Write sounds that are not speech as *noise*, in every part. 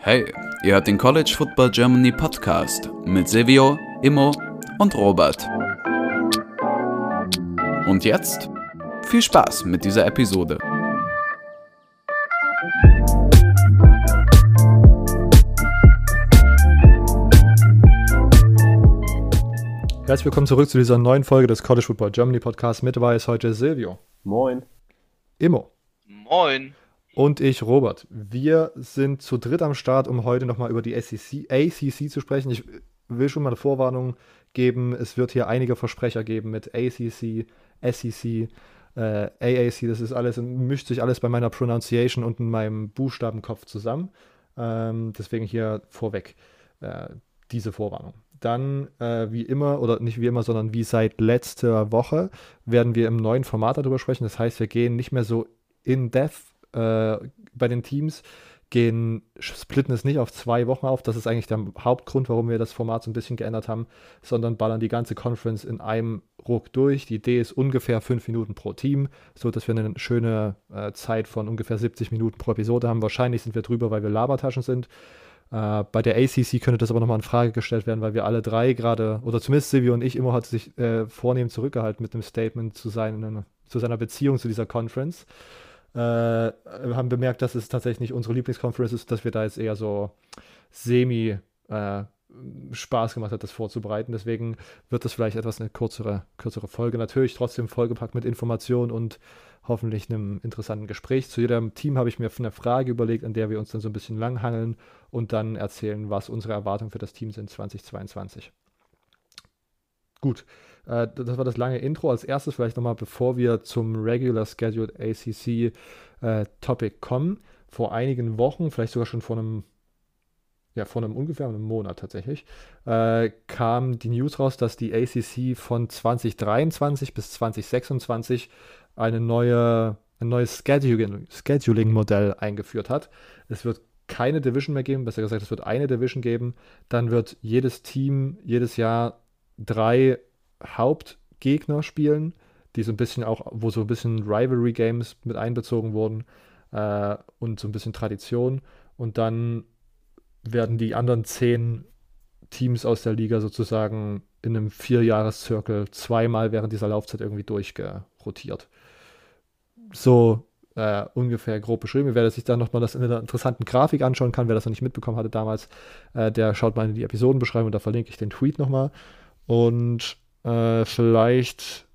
Hey, ihr hört den College Football Germany Podcast mit Silvio, Immo und Robert. Und jetzt viel Spaß mit dieser Episode. Herzlich willkommen zurück zu dieser neuen Folge des College Football Germany Podcasts. Mit dabei ist heute Silvio. Moin. Immo. Moin. Und ich, Robert. Wir sind zu dritt am Start, um heute nochmal über die SEC, ACC zu sprechen. Ich will schon mal eine Vorwarnung geben. Es wird hier einige Versprecher geben mit ACC, SEC, äh, AAC. Das ist alles, mischt sich alles bei meiner Pronunciation und in meinem Buchstabenkopf zusammen. Ähm, deswegen hier vorweg äh, diese Vorwarnung. Dann, äh, wie immer, oder nicht wie immer, sondern wie seit letzter Woche, werden wir im neuen Format darüber sprechen. Das heißt, wir gehen nicht mehr so in depth äh, bei den Teams, gehen, splitten es nicht auf zwei Wochen auf. Das ist eigentlich der Hauptgrund, warum wir das Format so ein bisschen geändert haben, sondern ballern die ganze Conference in einem Ruck durch. Die Idee ist ungefähr fünf Minuten pro Team, so dass wir eine schöne äh, Zeit von ungefähr 70 Minuten pro Episode haben. Wahrscheinlich sind wir drüber, weil wir Labertaschen sind. Äh, bei der ACC könnte das aber nochmal in Frage gestellt werden, weil wir alle drei gerade, oder zumindest Silvio und ich, immer hat sich äh, vornehm zurückgehalten mit einem Statement zu, seinen, zu seiner Beziehung zu dieser Conference. Äh, haben bemerkt, dass es tatsächlich nicht unsere Lieblingsconference ist, dass wir da jetzt eher so semi äh, Spaß gemacht hat, das vorzubereiten. Deswegen wird das vielleicht etwas eine kürzere, kürzere Folge. Natürlich trotzdem vollgepackt mit Informationen und hoffentlich einem interessanten Gespräch. Zu jedem Team habe ich mir eine Frage überlegt, an der wir uns dann so ein bisschen langhangeln und dann erzählen, was unsere Erwartungen für das Team sind 2022. Gut, äh, das war das lange Intro. Als erstes vielleicht nochmal, bevor wir zum Regular Scheduled ACC äh, Topic kommen. Vor einigen Wochen, vielleicht sogar schon vor einem ja, vor einem ungefähr einem Monat tatsächlich, äh, kam die News raus, dass die ACC von 2023 bis 2026 eine neue, ein neues Scheduling-Modell eingeführt hat. Es wird keine Division mehr geben, besser gesagt, es wird eine Division geben. Dann wird jedes Team jedes Jahr drei Hauptgegner spielen, die so ein bisschen auch, wo so ein bisschen Rivalry-Games mit einbezogen wurden äh, und so ein bisschen Tradition. Und dann werden die anderen zehn Teams aus der Liga sozusagen in einem Vierjahreszirkel zweimal während dieser Laufzeit irgendwie durchgerotiert. So äh, ungefähr grob beschrieben. Wer sich dann nochmal das in einer interessanten Grafik anschauen kann, wer das noch nicht mitbekommen hatte damals, äh, der schaut mal in die Episodenbeschreibung, da verlinke ich den Tweet nochmal. Und äh, vielleicht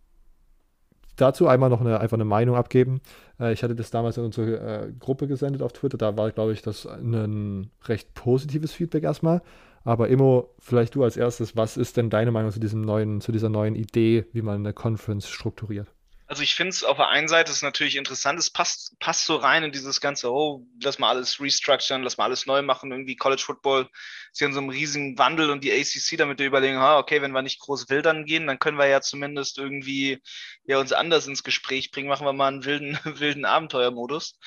dazu einmal noch eine, einfach eine Meinung abgeben. Äh, ich hatte das damals in unsere äh, Gruppe gesendet auf Twitter. Da war, glaube ich, das ein recht positives Feedback erstmal. Aber Immo, vielleicht du als erstes, was ist denn deine Meinung zu diesem neuen, zu dieser neuen Idee, wie man eine Conference strukturiert? Also ich finde es auf der einen Seite ist natürlich interessant, es passt, passt so rein in dieses ganze, oh, lass mal alles restructuren, lass mal alles neu machen, irgendwie College Football ist ja in so einem riesigen Wandel und die ACC damit wir überlegen, ha, okay, wenn wir nicht groß wildern gehen, dann können wir ja zumindest irgendwie ja uns anders ins Gespräch bringen, machen wir mal einen wilden, *laughs* wilden Abenteuermodus.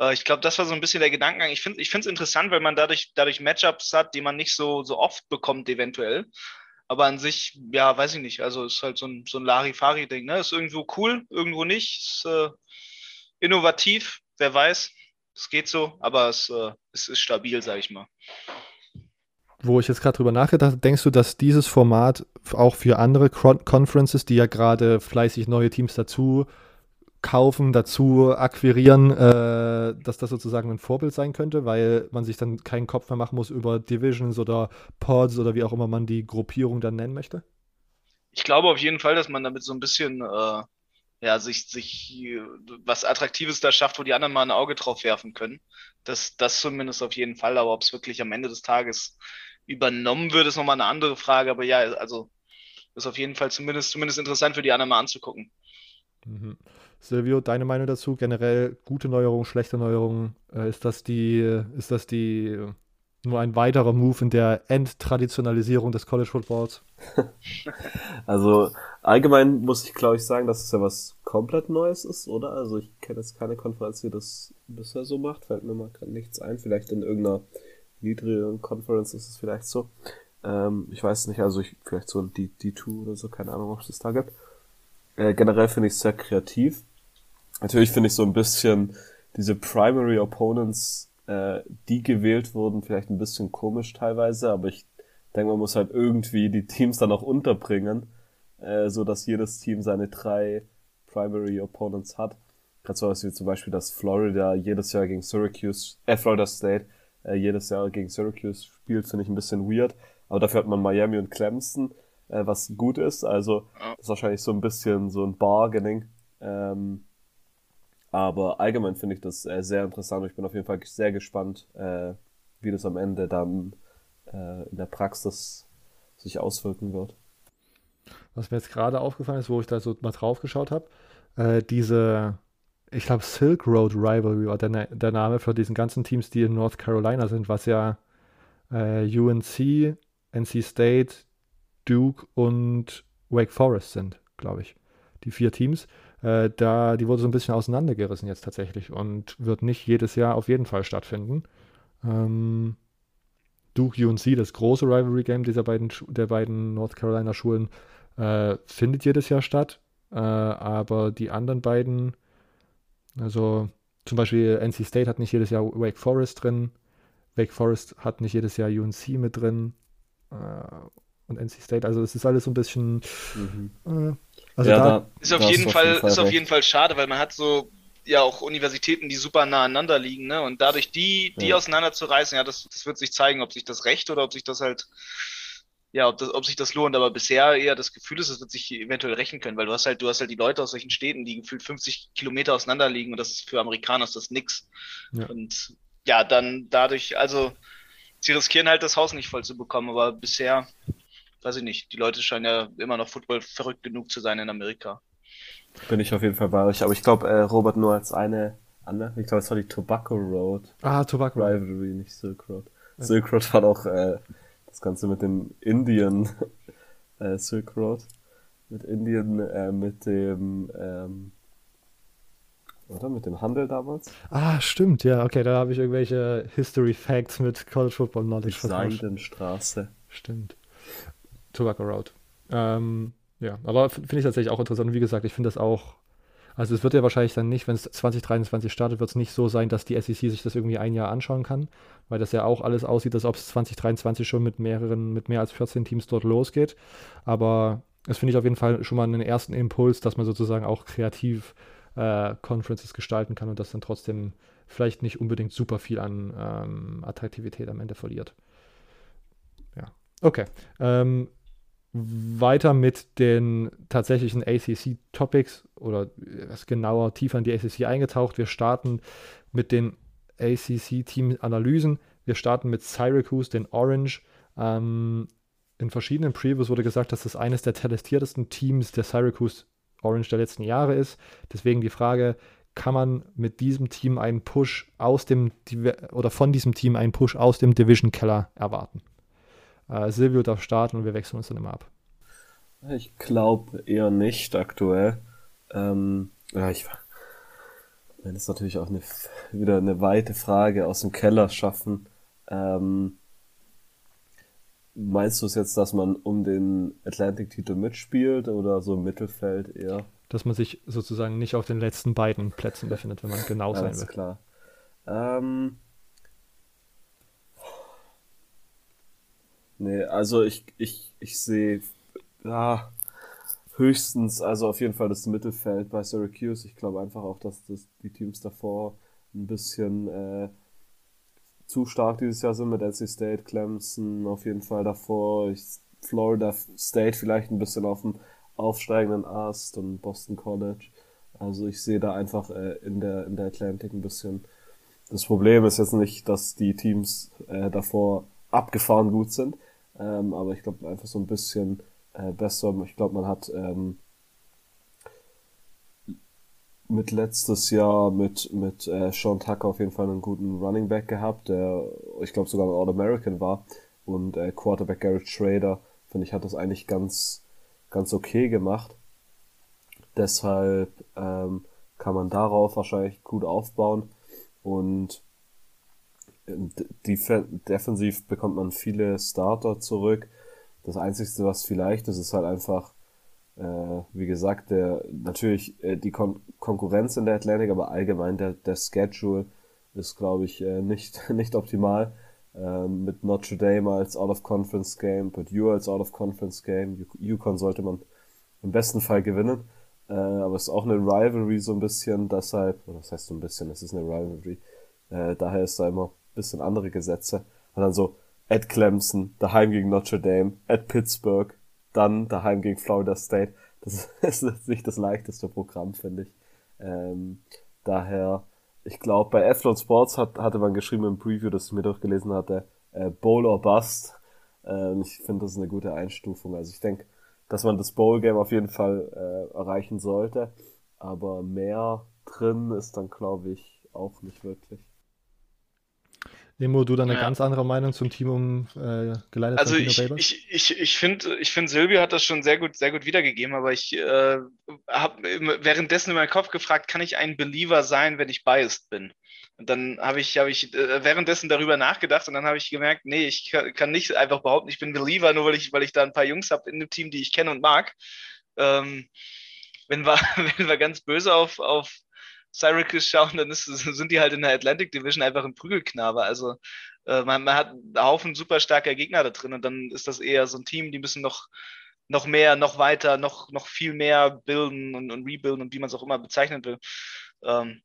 Äh, ich glaube, das war so ein bisschen der Gedankengang. Ich finde es interessant, weil man dadurch, dadurch Matchups hat, die man nicht so, so oft bekommt, eventuell. Aber an sich, ja, weiß ich nicht. Also ist halt so ein, so ein Larifari-Ding. Ne? Ist irgendwo cool, irgendwo nicht. Ist äh, innovativ, wer weiß. Es geht so, aber es, äh, es ist stabil, sag ich mal. Wo ich jetzt gerade drüber nachgedacht habe, denkst du, dass dieses Format auch für andere Conferences, die ja gerade fleißig neue Teams dazu kaufen, dazu akquirieren, äh, dass das sozusagen ein Vorbild sein könnte, weil man sich dann keinen Kopf mehr machen muss über Divisions oder Pods oder wie auch immer man die Gruppierung dann nennen möchte? Ich glaube auf jeden Fall, dass man damit so ein bisschen äh, ja, sich, sich was Attraktives da schafft, wo die anderen mal ein Auge drauf werfen können. Das, das zumindest auf jeden Fall, aber ob es wirklich am Ende des Tages übernommen wird, ist nochmal eine andere Frage. Aber ja, also ist auf jeden Fall zumindest, zumindest interessant für die anderen mal anzugucken. Mhm. Silvio, deine Meinung dazu? Generell gute Neuerungen, schlechte Neuerungen? Äh, ist das die, ist das die nur ein weiterer Move in der Endtraditionalisierung des College Footballs? *laughs* also allgemein muss ich glaube ich sagen, dass es ja was komplett Neues ist, oder? Also ich kenne jetzt keine Konferenz, die das bisher so macht. Fällt mir mal gerade nichts ein. Vielleicht in irgendeiner niedrigeren Conference ist es vielleicht so. Ähm, ich weiß nicht, also ich, vielleicht so ein D, D2 oder so, keine Ahnung, ob es das da gibt. Äh, generell finde ich es sehr kreativ. Natürlich finde ich so ein bisschen diese Primary Opponents, äh, die gewählt wurden, vielleicht ein bisschen komisch teilweise, aber ich denke, man muss halt irgendwie die Teams dann auch unterbringen, äh, so dass jedes Team seine drei Primary Opponents hat. Gerade so was wie zum Beispiel, dass Florida jedes Jahr gegen Syracuse, äh, Florida State äh, jedes Jahr gegen Syracuse spielt, finde ich ein bisschen weird. Aber dafür hat man Miami und Clemson, äh, was gut ist. Also das ist wahrscheinlich so ein bisschen so ein Bargaining. Ähm, aber allgemein finde ich das äh, sehr interessant und ich bin auf jeden Fall sehr gespannt, äh, wie das am Ende dann äh, in der Praxis sich auswirken wird. Was mir jetzt gerade aufgefallen ist, wo ich da so mal drauf geschaut habe, äh, diese, ich glaube, Silk Road Rivalry war der, der, Name für diesen ganzen Teams, die in North Carolina sind, was ja äh, UNC, NC State, Duke und Wake Forest sind, glaube ich. Die vier Teams. Äh, da, die wurde so ein bisschen auseinandergerissen jetzt tatsächlich und wird nicht jedes Jahr auf jeden Fall stattfinden. Ähm, Duke UNC, das große Rivalry Game dieser beiden, der beiden North Carolina Schulen, äh, findet jedes Jahr statt. Äh, aber die anderen beiden, also zum Beispiel NC State hat nicht jedes Jahr Wake Forest drin. Wake Forest hat nicht jedes Jahr UNC mit drin. Und NC State, also es ist alles so ein bisschen. Mhm. Äh, also ja, da, ist auf jeden Fall, Fall ist auf jeden Fall schade, weil man hat so ja auch Universitäten, die super nah aneinander liegen, ne? Und dadurch die, die ja. auseinanderzureißen, ja, das, das wird sich zeigen, ob sich das recht oder ob sich das halt, ja, ob, das, ob sich das lohnt. Aber bisher eher das Gefühl ist, es wird sich eventuell rächen können, weil du hast halt, du hast halt die Leute aus solchen Städten, die gefühlt 50 Kilometer auseinander liegen und das ist für Amerikaner ist das nix. Ja. Und ja, dann dadurch, also sie riskieren halt das Haus nicht voll zu bekommen, aber bisher, weiß ich nicht, die Leute scheinen ja immer noch Football verrückt genug zu sein in Amerika. Bin ich auf jeden Fall bei euch. Aber ich glaube, äh, Robert, nur als eine Anmerkung, ich glaube, es war die Tobacco Road. Ah, Tobacco Road. Rivalry, nicht Silk Road. Ja. Silk Road war auch äh, das Ganze mit dem Indian *laughs* äh, Silk Road. Mit Indien, äh, mit dem, ähm, oder? Mit dem Handel damals? Ah, stimmt, ja, okay, da habe ich irgendwelche History Facts mit College Football Knowledge vertauscht. Seidenstraße. Stimmt. Tobacco Road. Ähm, ja, aber finde ich tatsächlich auch interessant. Und wie gesagt, ich finde das auch. Also es wird ja wahrscheinlich dann nicht, wenn es 2023 startet, wird es nicht so sein, dass die SEC sich das irgendwie ein Jahr anschauen kann, weil das ja auch alles aussieht, als ob es 2023 schon mit mehreren, mit mehr als 14 Teams dort losgeht. Aber das finde ich auf jeden Fall schon mal einen ersten Impuls, dass man sozusagen auch kreativ äh, Conferences gestalten kann und das dann trotzdem vielleicht nicht unbedingt super viel an ähm, Attraktivität am Ende verliert. Ja, okay. Ähm, weiter mit den tatsächlichen ACC-Topics oder was genauer tiefer in die ACC eingetaucht. Wir starten mit den ACC-Team-Analysen. Wir starten mit Syracuse, den Orange. Ähm, in verschiedenen Previews wurde gesagt, dass das eines der talentiertesten Teams der Syracuse Orange der letzten Jahre ist. Deswegen die Frage, kann man mit diesem Team einen Push aus dem oder von diesem Team einen Push aus dem Division Keller erwarten? Äh, Silvio darf starten und wir wechseln uns dann immer ab. Ich glaube eher nicht aktuell. Ähm, ja, ich das ist natürlich auch eine, wieder eine weite Frage aus dem Keller schaffen. Ähm, meinst du es jetzt, dass man um den Atlantic-Titel mitspielt oder so im Mittelfeld eher? Dass man sich sozusagen nicht auf den letzten beiden Plätzen befindet, wenn man genau sein will. klar. Ähm, Nee, also ich, ich, ich sehe ja, höchstens, also auf jeden Fall das Mittelfeld bei Syracuse. Ich glaube einfach auch, dass das, die Teams davor ein bisschen äh, zu stark dieses Jahr sind mit NC State, Clemson auf jeden Fall davor. Ich, Florida State vielleicht ein bisschen auf dem aufsteigenden Ast und Boston College. Also ich sehe da einfach äh, in der in der Atlantic ein bisschen. Das Problem ist jetzt nicht, dass die Teams äh, davor abgefahren gut sind, ähm, aber ich glaube einfach so ein bisschen äh, besser. Ich glaube, man hat ähm, mit letztes Jahr mit, mit äh, Sean Tucker auf jeden Fall einen guten Running Back gehabt, der ich glaube sogar ein All-American war. Und äh, Quarterback Garrett Schrader, finde ich, hat das eigentlich ganz, ganz okay gemacht. Deshalb ähm, kann man darauf wahrscheinlich gut aufbauen. Und defensiv bekommt man viele Starter zurück. Das Einzige, was vielleicht ist, ist halt einfach Äh, wie gesagt, der natürlich äh, die Kon Konkurrenz in der Atlantic, aber allgemein der, der Schedule ist, glaube ich, äh, nicht, *laughs* nicht optimal. Ähm, mit Notre Dame als Out-of-Conference-Game, Purdue als Out-of-Conference-Game. Yukon sollte man im besten Fall gewinnen. Äh, aber es ist auch eine Rivalry so ein bisschen, deshalb, oder das heißt so ein bisschen, es ist eine Rivalry. Äh, daher ist da immer bisschen andere Gesetze. Und dann so at Clemson, daheim gegen Notre Dame, at Pittsburgh, dann daheim gegen Florida State. Das *laughs* ist nicht das leichteste Programm, finde ich. Ähm, daher, ich glaube, bei Athlon Sports hat, hatte man geschrieben im Preview, das ich mir durchgelesen hatte, äh, Bowl or Bust. Äh, ich finde, das ist eine gute Einstufung. Also ich denke, dass man das Bowl-Game auf jeden Fall äh, erreichen sollte. Aber mehr drin ist dann, glaube ich, auch nicht wirklich. Nemo, du dann eine ja. ganz andere Meinung zum Team um äh, geleitet Also ich, ich, ich, ich finde, ich find, Silvio hat das schon sehr gut, sehr gut wiedergegeben, aber ich äh, habe währenddessen in meinem Kopf gefragt, kann ich ein Believer sein, wenn ich biased bin? Und dann habe ich, hab ich äh, währenddessen darüber nachgedacht und dann habe ich gemerkt, nee, ich kann, kann, nicht einfach behaupten, ich bin Believer, nur weil ich, weil ich da ein paar Jungs habe in dem Team, die ich kenne und mag. Ähm, wenn, wir, *laughs* wenn wir ganz böse auf, auf Syracuse schauen, dann ist, sind die halt in der Atlantic Division einfach ein Prügelknabe. Also äh, man, man, hat einen Haufen super starker Gegner da drin und dann ist das eher so ein Team, die müssen noch, noch mehr, noch weiter, noch, noch viel mehr bilden und, und rebuilden und wie man es auch immer bezeichnen will. Ähm,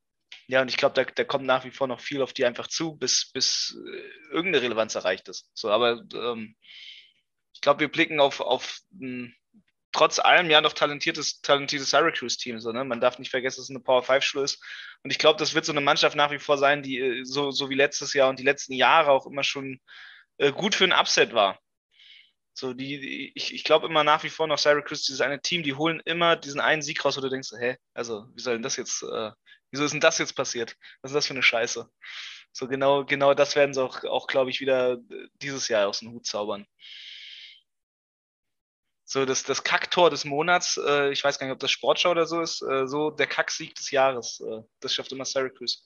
ja, und ich glaube, da, da kommt nach wie vor noch viel auf die einfach zu, bis, bis äh, irgendeine Relevanz erreicht ist. So, aber ähm, ich glaube, wir blicken auf, auf ein trotz allem ja noch talentiertes, talentiertes Syracuse-Team. So, ne? Man darf nicht vergessen, dass es eine Power-5-Schule ist. Und ich glaube, das wird so eine Mannschaft nach wie vor sein, die äh, so, so wie letztes Jahr und die letzten Jahre auch immer schon äh, gut für ein Upset war. So, die, die ich, ich glaube immer nach wie vor noch Syracuse, dieses eine Team, die holen immer diesen einen Sieg raus, wo du denkst, hä, also wie soll denn das jetzt, äh, wieso ist denn das jetzt passiert? Was ist das für eine Scheiße? So genau, genau das werden sie auch, auch glaube ich, wieder äh, dieses Jahr aus dem Hut zaubern so das, das Kacktor des Monats, äh, ich weiß gar nicht, ob das Sportschau oder so ist, äh, so der Kacksieg des Jahres. Äh, das schafft immer Syracuse.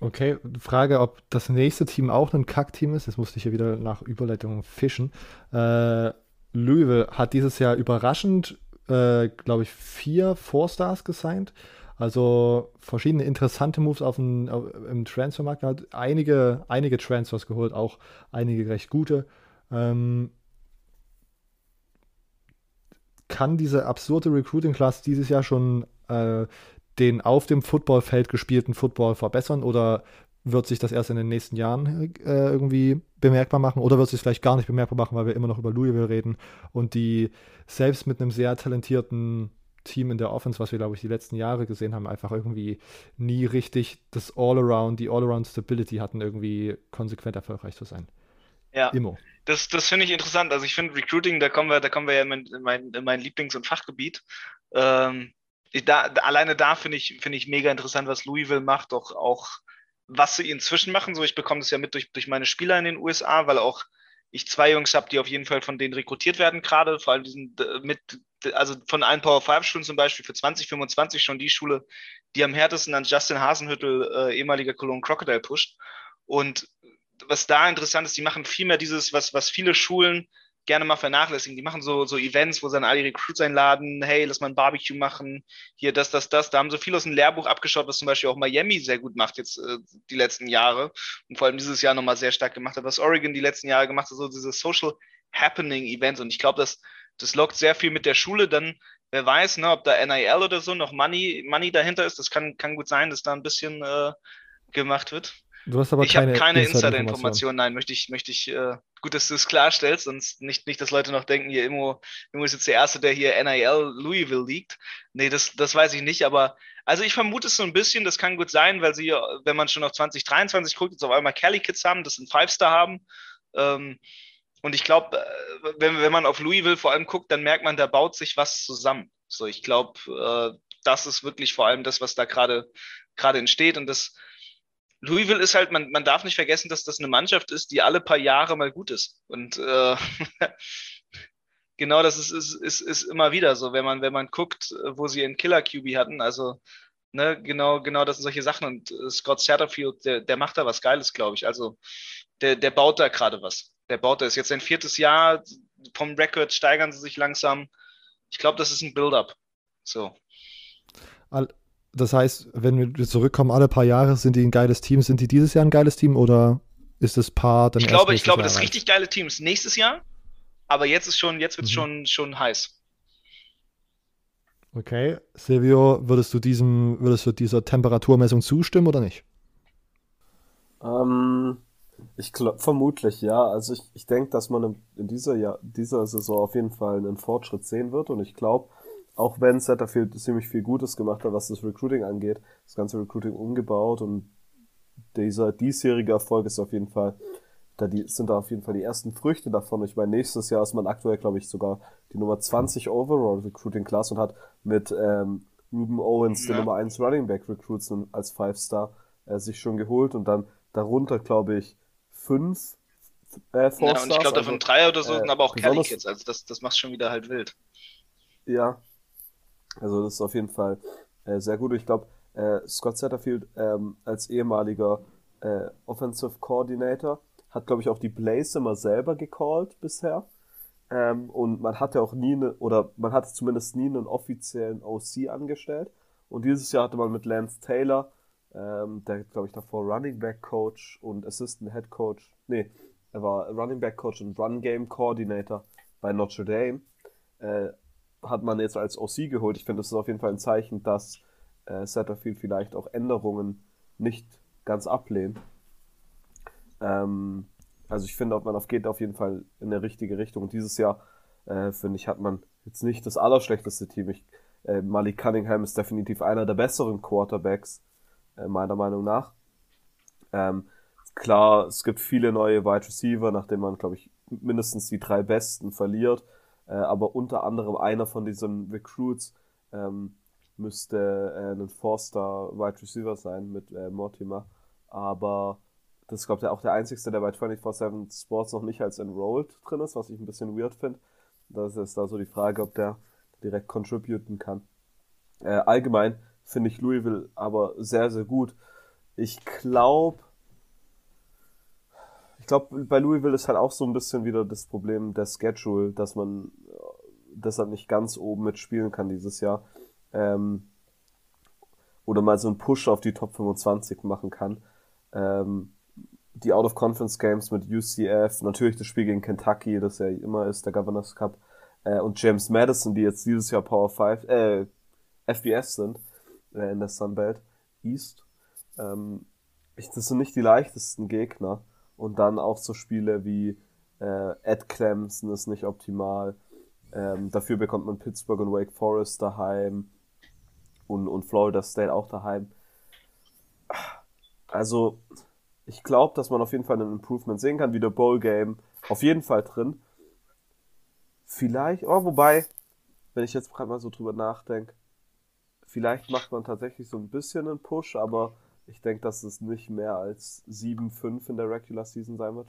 Okay, Frage, ob das nächste Team auch ein Kackteam ist. Jetzt musste ich hier wieder nach Überleitungen fischen. Äh, Louisville hat dieses Jahr überraschend, äh, glaube ich, vier Four-Stars gesigned. Also verschiedene interessante Moves auf dem, auf, im Transfermarkt. Hat einige, einige Transfers geholt, auch einige recht gute. Ähm, kann diese absurde Recruiting-Class dieses Jahr schon äh, den auf dem Footballfeld gespielten Football verbessern oder wird sich das erst in den nächsten Jahren äh, irgendwie bemerkbar machen oder wird sich vielleicht gar nicht bemerkbar machen, weil wir immer noch über Louisville reden und die selbst mit einem sehr talentierten Team in der Offense, was wir, glaube ich, die letzten Jahre gesehen haben, einfach irgendwie nie richtig das All-Around, die All-Around Stability hatten, irgendwie konsequent erfolgreich zu sein. Ja. Immo. Das, das finde ich interessant. Also ich finde Recruiting, da kommen wir, da kommen wir ja in mein, in mein, in mein Lieblings- und Fachgebiet. Ähm, da, alleine da finde ich, finde ich mega interessant, was Louisville macht, auch, auch was sie inzwischen machen. So, ich bekomme das ja mit durch, durch meine Spieler in den USA, weil auch ich zwei Jungs habe, die auf jeden Fall von denen rekrutiert werden, gerade vor allem diesen mit, also von allen Power 5 Schulen zum Beispiel für 2025 schon die Schule, die am härtesten an Justin Hasenhüttel, äh, ehemaliger Cologne Crocodile, pusht. Und was da interessant ist, die machen viel mehr dieses, was, was viele Schulen gerne mal vernachlässigen. Die machen so, so Events, wo sie dann alle Recruits einladen, hey, lass mal ein Barbecue machen, hier das, das, das. Da haben so viel aus dem Lehrbuch abgeschaut, was zum Beispiel auch Miami sehr gut macht jetzt äh, die letzten Jahre und vor allem dieses Jahr nochmal sehr stark gemacht hat. Was Oregon die letzten Jahre gemacht hat, so diese Social Happening Events und ich glaube, das, das lockt sehr viel mit der Schule dann wer weiß, ne, ob da NIL oder so noch Money, Money dahinter ist. Das kann, kann gut sein, dass da ein bisschen äh, gemacht wird. Du hast aber ich keine, habe keine Insider-Informationen, nein, möchte ich, möchte ich, äh, gut, dass du es klarstellst, sonst nicht, nicht, dass Leute noch denken, hier Immo, Immo ist jetzt der Erste, der hier NIL Louisville liegt. Nee, das, das weiß ich nicht, aber also ich vermute es so ein bisschen, das kann gut sein, weil sie, wenn man schon auf 2023 guckt, jetzt auf einmal Kelly Kids haben, das ein Five-Star haben. Ähm, und ich glaube, äh, wenn, wenn man auf Louisville vor allem guckt, dann merkt man, da baut sich was zusammen. So, ich glaube, äh, das ist wirklich vor allem das, was da gerade gerade entsteht und das Louisville ist halt, man, man darf nicht vergessen, dass das eine Mannschaft ist, die alle paar Jahre mal gut ist. Und äh, *laughs* genau das ist, ist, ist, ist immer wieder so, wenn man, wenn man guckt, wo sie einen Killer QB hatten. Also, ne, genau, genau das sind solche Sachen. Und äh, Scott Satterfield, der, der macht da was Geiles, glaube ich. Also, der, der baut da gerade was. Der baut da ist jetzt sein viertes Jahr, vom Record steigern sie sich langsam. Ich glaube, das ist ein Build-up. So. Das heißt, wenn wir zurückkommen, alle paar Jahre sind die ein geiles Team. Sind die dieses Jahr ein geiles Team oder ist das Paar dann Ich glaube, ich glaube, das richtig geile Team ist nächstes Jahr. Aber jetzt ist schon, jetzt wird es mhm. schon, schon heiß. Okay. Silvio, würdest du diesem, würdest du dieser Temperaturmessung zustimmen oder nicht? Ähm, ich glaube, vermutlich, ja. Also ich, ich denke, dass man in dieser, Jahr, dieser Saison auf jeden Fall einen Fortschritt sehen wird und ich glaube, auch wenn Setterfield ziemlich viel Gutes gemacht hat, was das Recruiting angeht, das ganze Recruiting umgebaut und dieser diesjährige Erfolg ist auf jeden Fall da die, sind da auf jeden Fall die ersten Früchte davon. Ich meine, nächstes Jahr ist man aktuell, glaube ich, sogar die Nummer 20 Overall Recruiting Class und hat mit ähm, Ruben Owens, ja. den Nummer 1 Running Back Recruits als Five Star, äh, sich schon geholt und dann darunter, glaube ich, fünf äh, Four Ja, und ich glaube, davon also, drei oder so äh, sind aber auch Kelly Kids, also das, das macht schon wieder halt wild. Ja, also das ist auf jeden Fall äh, sehr gut. Ich glaube, äh, Scott Satterfield ähm, als ehemaliger äh, Offensive Coordinator hat, glaube ich, auch die Plays immer selber gecallt bisher. Ähm, und man hatte auch nie, eine, oder man hatte zumindest nie einen offiziellen OC angestellt. Und dieses Jahr hatte man mit Lance Taylor, ähm, der, glaube ich, davor Running Back Coach und Assistant Head Coach, nee, er war Running Back Coach und Run Game Coordinator bei Notre Dame, äh, hat man jetzt als OC geholt. Ich finde, das ist auf jeden Fall ein Zeichen, dass äh, Satterfield vielleicht auch Änderungen nicht ganz ablehnt. Ähm, also ich finde, man geht auf jeden Fall in der richtige Richtung. Und dieses Jahr, äh, finde ich, hat man jetzt nicht das allerschlechteste Team. Ich, äh, Malik Cunningham ist definitiv einer der besseren Quarterbacks, äh, meiner Meinung nach. Ähm, klar, es gibt viele neue Wide Receiver, nachdem man, glaube ich, mindestens die drei besten verliert. Äh, aber unter anderem einer von diesen Recruits ähm, müsste äh, ein Four-Star Wide Receiver sein mit äh, Mortimer. Aber das ist, glaube ich, auch der einzige, der bei 24-7 Sports noch nicht als enrolled drin ist, was ich ein bisschen weird finde. Das ist da so die Frage, ob der direkt contributen kann. Äh, allgemein finde ich Louisville aber sehr, sehr gut. Ich glaube, ich glaube, bei Louisville ist halt auch so ein bisschen wieder das Problem der Schedule, dass man äh, deshalb nicht ganz oben mitspielen kann dieses Jahr. Ähm, oder mal so einen Push auf die Top 25 machen kann. Ähm, die Out-of-Conference-Games mit UCF, natürlich das Spiel gegen Kentucky, das ja immer ist, der Governors Cup, äh, und James Madison, die jetzt dieses Jahr Power 5, äh, FBS sind, äh, in der Sunbelt East. Ähm, ich, das sind nicht die leichtesten Gegner. Und dann auch so Spiele wie äh, Ed Clemson ist nicht optimal. Ähm, dafür bekommt man Pittsburgh und Wake Forest daheim und, und Florida State auch daheim. Also, ich glaube, dass man auf jeden Fall ein Improvement sehen kann. Wieder Bowl Game auf jeden Fall drin. Vielleicht, oh, wobei, wenn ich jetzt gerade mal so drüber nachdenke, vielleicht macht man tatsächlich so ein bisschen einen Push, aber ich denke, dass es nicht mehr als 7-5 in der Regular Season sein wird.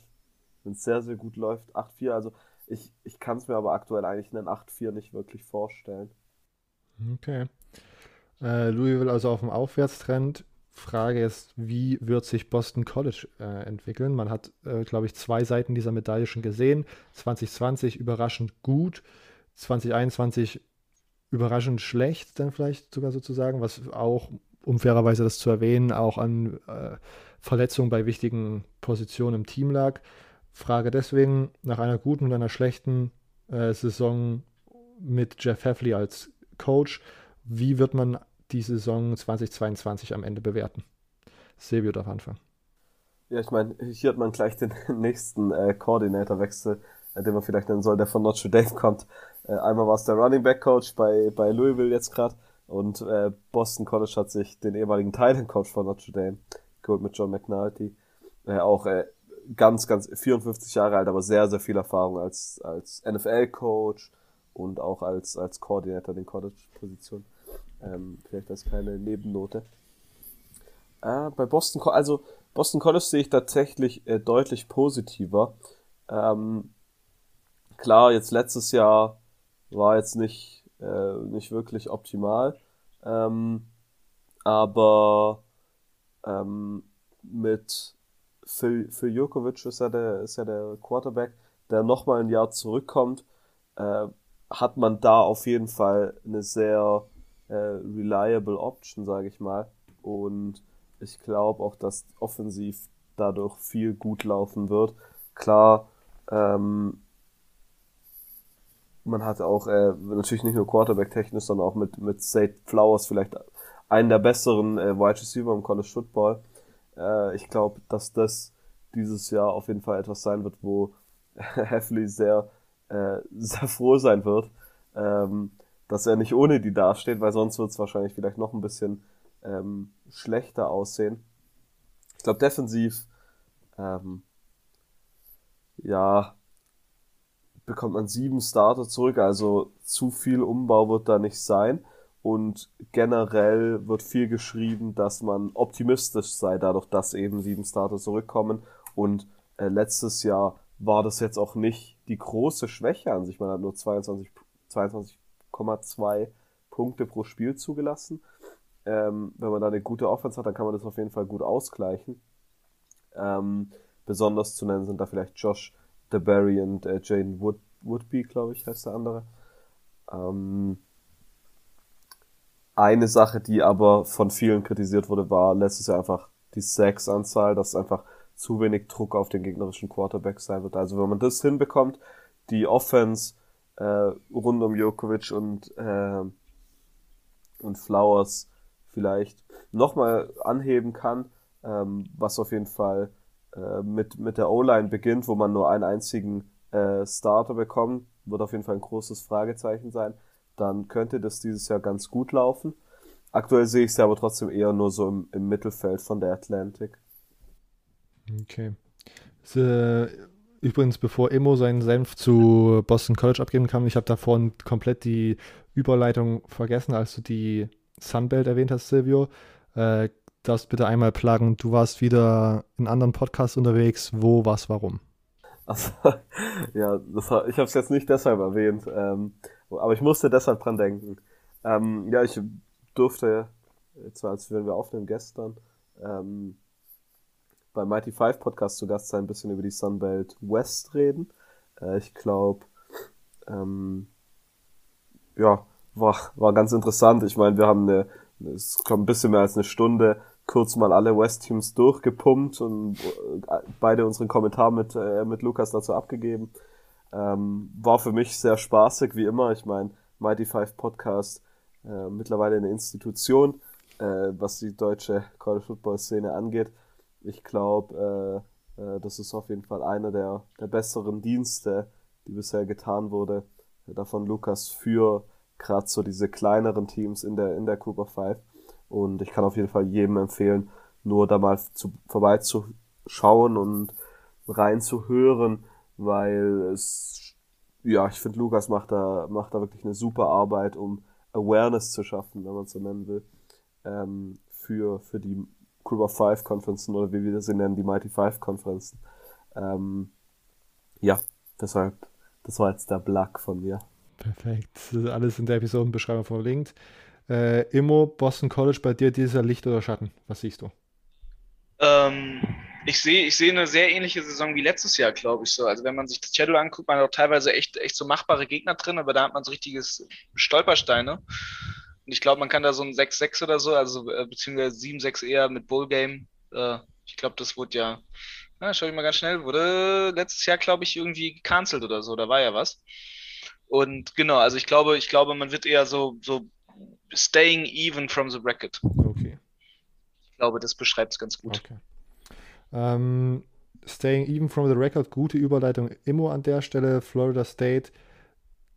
Wenn es sehr, sehr gut läuft. 8-4, also ich, ich kann es mir aber aktuell eigentlich einen 8-4 nicht wirklich vorstellen. Okay. Äh, Louisville also auf dem Aufwärtstrend. Frage ist, wie wird sich Boston College äh, entwickeln? Man hat, äh, glaube ich, zwei Seiten dieser Medaille schon gesehen. 2020 überraschend gut, 2021 überraschend schlecht, dann vielleicht sogar sozusagen, was auch, um fairerweise das zu erwähnen, auch an äh, Verletzungen bei wichtigen Positionen im Team lag. Frage deswegen nach einer guten und einer schlechten äh, Saison mit Jeff Heffley als Coach, wie wird man die Saison 2022 am Ende bewerten? Silvio darf anfangen. Ja, ich meine, hier hat man gleich den *laughs* nächsten äh, Koordinatorwechsel, äh, den man vielleicht nennen soll, der von Notre Dame kommt. Äh, einmal war es der Running Back Coach bei, bei Louisville jetzt gerade und äh, Boston College hat sich den ehemaligen Titan Coach von Notre Dame geholt mit John McNulty. Äh, auch äh, ganz, ganz 54 Jahre alt, aber sehr, sehr viel Erfahrung als, als NFL Coach und auch als, als Coordinator in den College-Positionen. Ähm, vielleicht als kleine Nebennote. Äh, bei Boston, also Boston College sehe ich tatsächlich äh, deutlich positiver. Ähm, klar, jetzt letztes Jahr war jetzt nicht, äh, nicht wirklich optimal. Ähm, aber ähm, mit Phil, Phil Jurkovic ist ja der, ist ja der Quarterback, der nochmal ein Jahr zurückkommt, äh, hat man da auf jeden Fall eine sehr äh, reliable Option, sage ich mal. Und ich glaube auch, dass offensiv dadurch viel gut laufen wird. Klar, ähm, man hat auch äh, natürlich nicht nur Quarterback-technisch, sondern auch mit, mit State Flowers vielleicht einen der besseren äh, Wide Receiver im College Football. Äh, ich glaube, dass das dieses Jahr auf jeden Fall etwas sein wird, wo *laughs* Heffley sehr, äh, sehr froh sein wird, ähm, dass er nicht ohne die dasteht, weil sonst wird es wahrscheinlich vielleicht noch ein bisschen ähm, schlechter aussehen. Ich glaube, defensiv, ähm, ja, bekommt man sieben Starter zurück, also zu viel Umbau wird da nicht sein. Und generell wird viel geschrieben, dass man optimistisch sei, dadurch, dass eben sieben Starter zurückkommen. Und äh, letztes Jahr war das jetzt auch nicht die große Schwäche an sich. Man hat nur 22, 22,2 Punkte pro Spiel zugelassen. Ähm, wenn man da eine gute Offense hat, dann kann man das auf jeden Fall gut ausgleichen. Ähm, besonders zu nennen sind da vielleicht Josh DeBerry und äh, Jane Wood, Woodby, glaube ich, heißt der andere. Ähm, eine Sache, die aber von vielen kritisiert wurde, war letztes Jahr einfach die Sacks-Anzahl, dass einfach zu wenig Druck auf den gegnerischen Quarterback sein wird. Also wenn man das hinbekommt, die Offense äh, rund um Jokovic und, äh, und Flowers vielleicht nochmal anheben kann, ähm, was auf jeden Fall äh, mit, mit der O-Line beginnt, wo man nur einen einzigen äh, Starter bekommt, wird auf jeden Fall ein großes Fragezeichen sein. Dann könnte das dieses Jahr ganz gut laufen. Aktuell sehe ich es aber trotzdem eher nur so im, im Mittelfeld von der Atlantic. Okay. Das, äh, übrigens, bevor Emo seinen Senf zu Boston College abgeben kann, ich habe davon komplett die Überleitung vergessen, als du die Sunbelt erwähnt hast, Silvio. Äh, darfst bitte einmal plagen, du warst wieder in anderen Podcasts unterwegs. Wo, was, warum? Also, *laughs* ja, das, ich habe es jetzt nicht deshalb erwähnt, ähm, aber ich musste deshalb dran denken. Ähm, ja, ich durfte, zwar als wenn wir aufnehmen gestern, ähm, bei Mighty Five Podcast zu Gast sein, ein bisschen über die Sunbelt West reden. Äh, ich glaube, ähm, ja, war, war ganz interessant. Ich meine, wir haben eine, es kommt ein bisschen mehr als eine Stunde kurz mal alle West-Teams durchgepumpt und äh, beide unseren Kommentar mit, äh, mit Lukas dazu abgegeben. Ähm, war für mich sehr spaßig, wie immer. Ich meine, Mighty Five Podcast äh, mittlerweile eine Institution, äh, was die deutsche College Football Szene angeht. Ich glaube, äh, äh, das ist auf jeden Fall einer der, der besseren Dienste, die bisher getan wurde, davon Lukas für gerade so diese kleineren Teams in der, in der Group of Five. Und ich kann auf jeden Fall jedem empfehlen, nur da mal zu, vorbeizuschauen und reinzuhören, weil es, ja, ich finde, Lukas macht da, macht da wirklich eine super Arbeit, um Awareness zu schaffen, wenn man es so nennen will, ähm, für, für die Group of Five Konferenzen oder wie wir sie nennen, die Mighty Five Konferenzen. Ähm, ja, deshalb, das war jetzt der Black von mir. Perfekt. Alles in der Episodenbeschreibung verlinkt. Äh, Immo, Boston College, bei dir dieser Licht oder Schatten? Was siehst du? Ähm, ich sehe ich sehe eine sehr ähnliche Saison wie letztes Jahr, glaube ich so. Also wenn man sich das Schedule anguckt, man hat auch teilweise echt, echt so machbare Gegner drin, aber da hat man so richtiges Stolpersteine. Und ich glaube, man kann da so ein 6-6 oder so, also äh, beziehungsweise 7-6 eher mit Bowl Game. Äh, ich glaube, das wurde ja, na, schau ich mal ganz schnell, wurde letztes Jahr, glaube ich, irgendwie gecancelt oder so, da war ja was. Und genau, also ich glaube, ich glaube, man wird eher so, so staying even from the bracket. Okay. Ich glaube, das beschreibt es ganz gut. Okay. Ähm, staying even from the record, gute Überleitung. Immo an der Stelle, Florida State.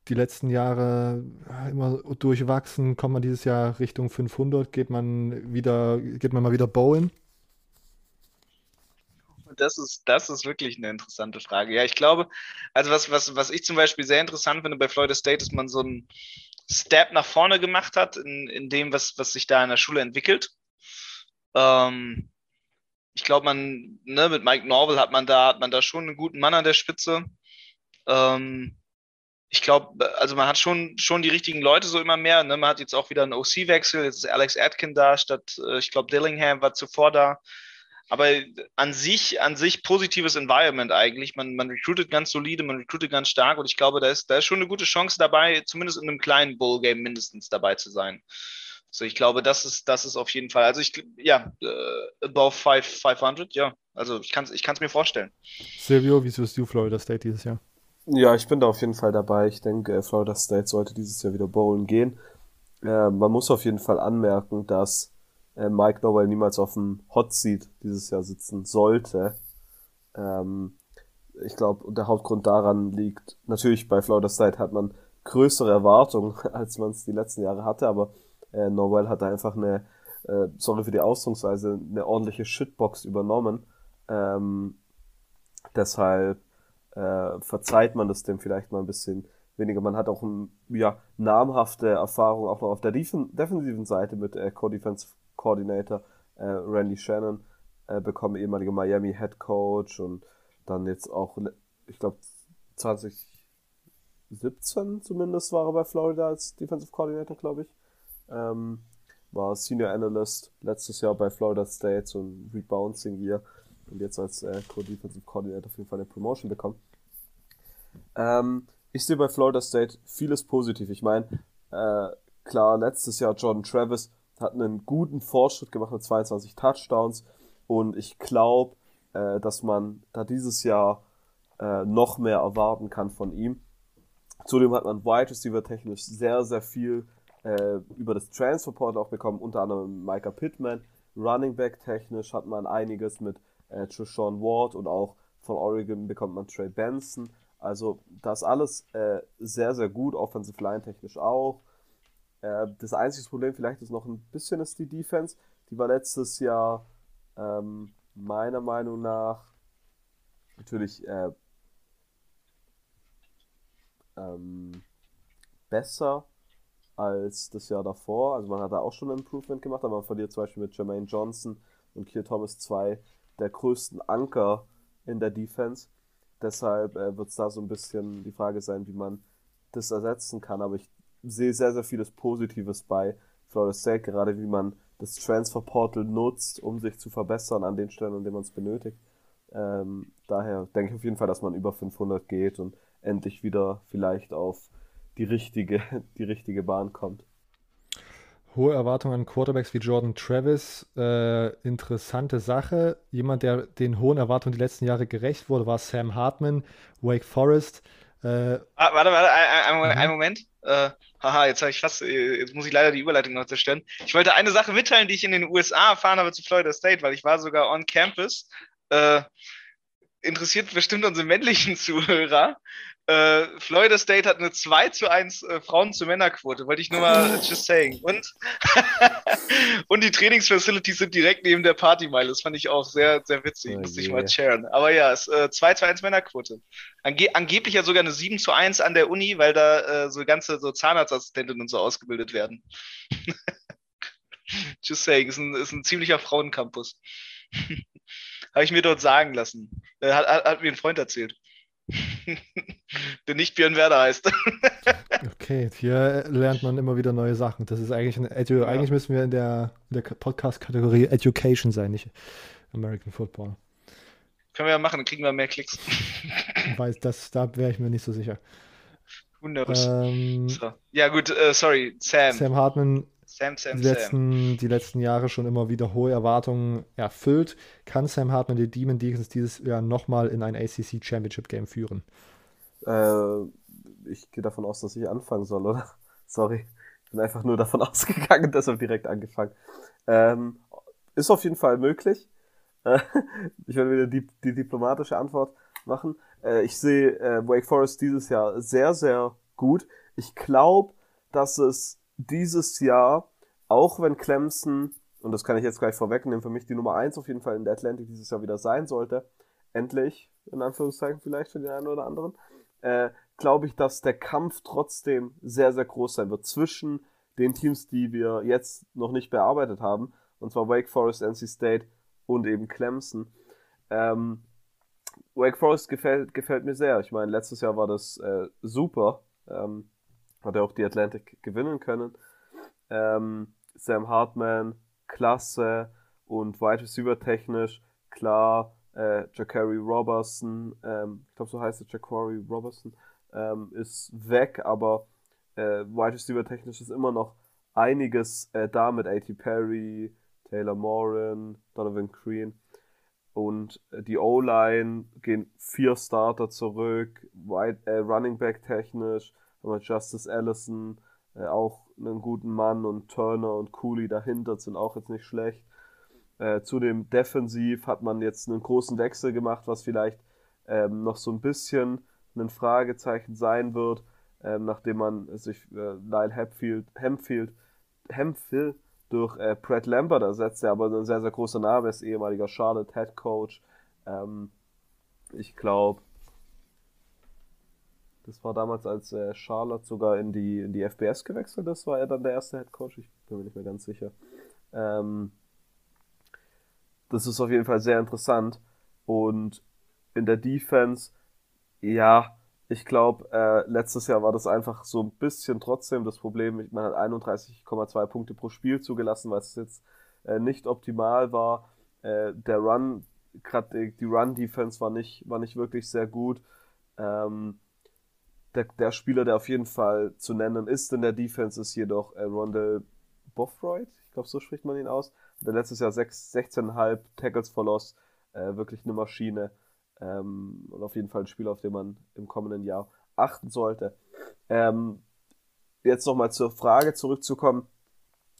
Die letzten Jahre immer durchwachsen. Kommt man dieses Jahr Richtung 500? Geht man wieder, geht man mal wieder bowlen? Das ist, das ist wirklich eine interessante Frage. Ja, ich glaube, also was, was, was ich zum Beispiel sehr interessant finde bei Florida State, ist man so ein, Step nach vorne gemacht hat in, in dem, was, was sich da in der Schule entwickelt. Ähm, ich glaube, man, ne, mit Mike Norville hat man da, hat man da schon einen guten Mann an der Spitze. Ähm, ich glaube, also man hat schon, schon die richtigen Leute so immer mehr. Ne? Man hat jetzt auch wieder einen OC-Wechsel. Jetzt ist Alex Atkin da, statt, äh, ich glaube, Dillingham war zuvor da. Aber an sich, an sich positives Environment eigentlich. Man, man recruitet ganz solide, man recruitet ganz stark und ich glaube, da ist, da ist schon eine gute Chance dabei, zumindest in einem kleinen Bowl-Game mindestens dabei zu sein. So, ich glaube, das ist, das ist auf jeden Fall. Also ich, ja, äh, above five, 500, ja. Also ich kann es ich kann's mir vorstellen. Silvio, wie siehst du Florida State dieses Jahr? Ja, ich bin da auf jeden Fall dabei. Ich denke, Florida State sollte dieses Jahr wieder bowlen gehen. Äh, man muss auf jeden Fall anmerken, dass äh, Mike Nowell niemals auf dem Hot Seat dieses Jahr sitzen sollte. Ähm, ich glaube, der Hauptgrund daran liegt, natürlich bei Florida State hat man größere Erwartungen, *laughs* als man es die letzten Jahre hatte, aber äh, Nowell hat einfach eine, äh, sorry für die Ausdrucksweise, eine ordentliche Shitbox übernommen. Ähm, deshalb äh, verzeiht man das dem vielleicht mal ein bisschen weniger. Man hat auch ein, ja, namhafte Erfahrung auch noch auf der defensiven Seite mit äh, Co-Defense Coordinator äh, Randy Shannon äh, bekommen, ehemaliger Miami Head Coach und dann jetzt auch, ich glaube, 2017 zumindest war er bei Florida als Defensive Coordinator, glaube ich. Ähm, war Senior Analyst letztes Jahr bei Florida State, so ein Rebouncing Year und jetzt als äh, Co-Defensive Coordinator auf jeden Fall eine Promotion bekommen. Ähm, ich sehe bei Florida State vieles positiv. Ich meine, äh, klar, letztes Jahr Jordan Travis hat einen guten Fortschritt gemacht mit 22 Touchdowns und ich glaube, äh, dass man da dieses Jahr äh, noch mehr erwarten kann von ihm. Zudem hat man Wide Receiver technisch sehr, sehr viel äh, über das Transfer Portal auch bekommen, unter anderem Micah Pittman. Running Back technisch hat man einiges mit äh, Trishawn Ward und auch von Oregon bekommt man Trey Benson. Also das alles äh, sehr, sehr gut, Offensive Line technisch auch. Äh, das einzige Problem vielleicht ist noch ein bisschen ist die Defense. Die war letztes Jahr ähm, meiner Meinung nach natürlich äh, ähm, besser als das Jahr davor. Also man hat da auch schon ein Improvement gemacht, aber man verliert zum Beispiel mit Jermaine Johnson und Kier Thomas zwei der größten Anker in der Defense. Deshalb äh, wird es da so ein bisschen die Frage sein, wie man das ersetzen kann. Aber ich sehe sehr, sehr vieles Positives bei Florida State, gerade wie man das Transfer Portal nutzt, um sich zu verbessern an den Stellen, an denen man es benötigt. Ähm, daher denke ich auf jeden Fall, dass man über 500 geht und endlich wieder vielleicht auf die richtige, *laughs* die richtige Bahn kommt. Hohe Erwartungen an Quarterbacks wie Jordan Travis. Äh, interessante Sache. Jemand, der den hohen Erwartungen die letzten Jahre gerecht wurde, war Sam Hartman, Wake Forest. Äh, ah, warte, warte, ein, ein, ein Moment. Äh, haha, jetzt habe ich fast, äh, jetzt muss ich leider die Überleitung noch zerstören. Ich wollte eine Sache mitteilen, die ich in den USA erfahren habe zu Florida State, weil ich war sogar on campus. Äh, interessiert bestimmt unsere männlichen *laughs* Zuhörer. Äh, Florida State hat eine 2 zu 1 äh, Frauen zu Männerquote, wollte ich nur mal just saying. Und, *laughs* und die Trainingsfacilities sind direkt neben der Partymeile. Das fand ich auch sehr, sehr witzig. Oh, Musste ich mal sharen. Aber ja, es äh, 2 zu 1 Männerquote. Ange angeblich ja sogar eine 7 zu 1 an der Uni, weil da äh, so ganze so Zahnarztassistentinnen und so ausgebildet werden. *laughs* just saying, ist ein, ist ein ziemlicher Frauencampus. *laughs* Habe ich mir dort sagen lassen. Äh, hat, hat, hat mir ein Freund erzählt. *laughs* der nicht Björn Werder heißt. *laughs* okay, hier lernt man immer wieder neue Sachen. Das ist eigentlich ein Edu ja. eigentlich müssen wir in der, der Podcast-Kategorie Education sein, nicht American Football. Können wir ja machen, dann kriegen wir mehr Klicks. Weiß, das, da wäre ich mir nicht so sicher. Wunderbar. Ähm, so. Ja, gut, uh, sorry, Sam. Sam Hartman Sam, Sam, die, letzten, Sam. die letzten Jahre schon immer wieder hohe Erwartungen erfüllt. Kann Sam Hartman die Demon Deacons dieses Jahr nochmal in ein ACC Championship Game führen? Äh, ich gehe davon aus, dass ich anfangen soll, oder? *laughs* Sorry. Ich bin einfach nur davon *laughs* ausgegangen, deshalb direkt angefangen. Ähm, ist auf jeden Fall möglich. Äh, *laughs* ich werde wieder die, die diplomatische Antwort machen. Äh, ich sehe äh, Wake Forest dieses Jahr sehr, sehr gut. Ich glaube, dass es dieses Jahr, auch wenn Clemson, und das kann ich jetzt gleich vorwegnehmen, für mich die Nummer 1 auf jeden Fall in der Atlantic dieses Jahr wieder sein sollte, endlich, in Anführungszeichen vielleicht für den einen oder anderen, äh, glaube ich, dass der Kampf trotzdem sehr, sehr groß sein wird zwischen den Teams, die wir jetzt noch nicht bearbeitet haben, und zwar Wake Forest, NC State und eben Clemson. Ähm, Wake Forest gefällt, gefällt mir sehr. Ich meine, letztes Jahr war das äh, super. Ähm, hat er auch die Atlantic gewinnen können. Ähm, Sam Hartman, klasse und Wide Receiver technisch klar, äh, Jacari Robertson, ähm, ich glaube so heißt es, Jacari Robertson, ähm, ist weg, aber äh, Wide Receiver technisch ist immer noch einiges äh, da mit A.T. Perry, Taylor Moran, Donovan Green. Und äh, die O-Line gehen vier Starter zurück, Wide, äh, Running Back technisch, wir Justice Allison, äh, auch einen guten Mann und Turner und Cooley dahinter sind auch jetzt nicht schlecht. Äh, zudem defensiv hat man jetzt einen großen Wechsel gemacht, was vielleicht ähm, noch so ein bisschen ein Fragezeichen sein wird, ähm, nachdem man sich äh, Lyle Hempfield, Hempfield, Hempfield durch äh, Brad Lambert ersetzt, der aber ein sehr, sehr großer Name ist, ehemaliger Charlotte Head Coach. Ähm, ich glaube, das war damals, als äh, Charlotte sogar in die, in die FBS gewechselt ist, war er dann der erste Head Coach. Ich bin mir nicht mehr ganz sicher. Ähm, das ist auf jeden Fall sehr interessant. Und in der Defense, ja, ich glaube, äh, letztes Jahr war das einfach so ein bisschen trotzdem das Problem. Man hat 31,2 Punkte pro Spiel zugelassen, was jetzt äh, nicht optimal war. Äh, der Run, gerade die Run-Defense war nicht, war nicht wirklich sehr gut. Ähm, der, der Spieler, der auf jeden Fall zu nennen ist in der Defense, ist jedoch äh, Rondell Bothroyd. Ich glaube, so spricht man ihn aus. Der letztes Jahr 16,5 Tackles for. Äh, wirklich eine Maschine. Ähm, und auf jeden Fall ein Spieler, auf den man im kommenden Jahr achten sollte. Ähm, jetzt nochmal zur Frage zurückzukommen.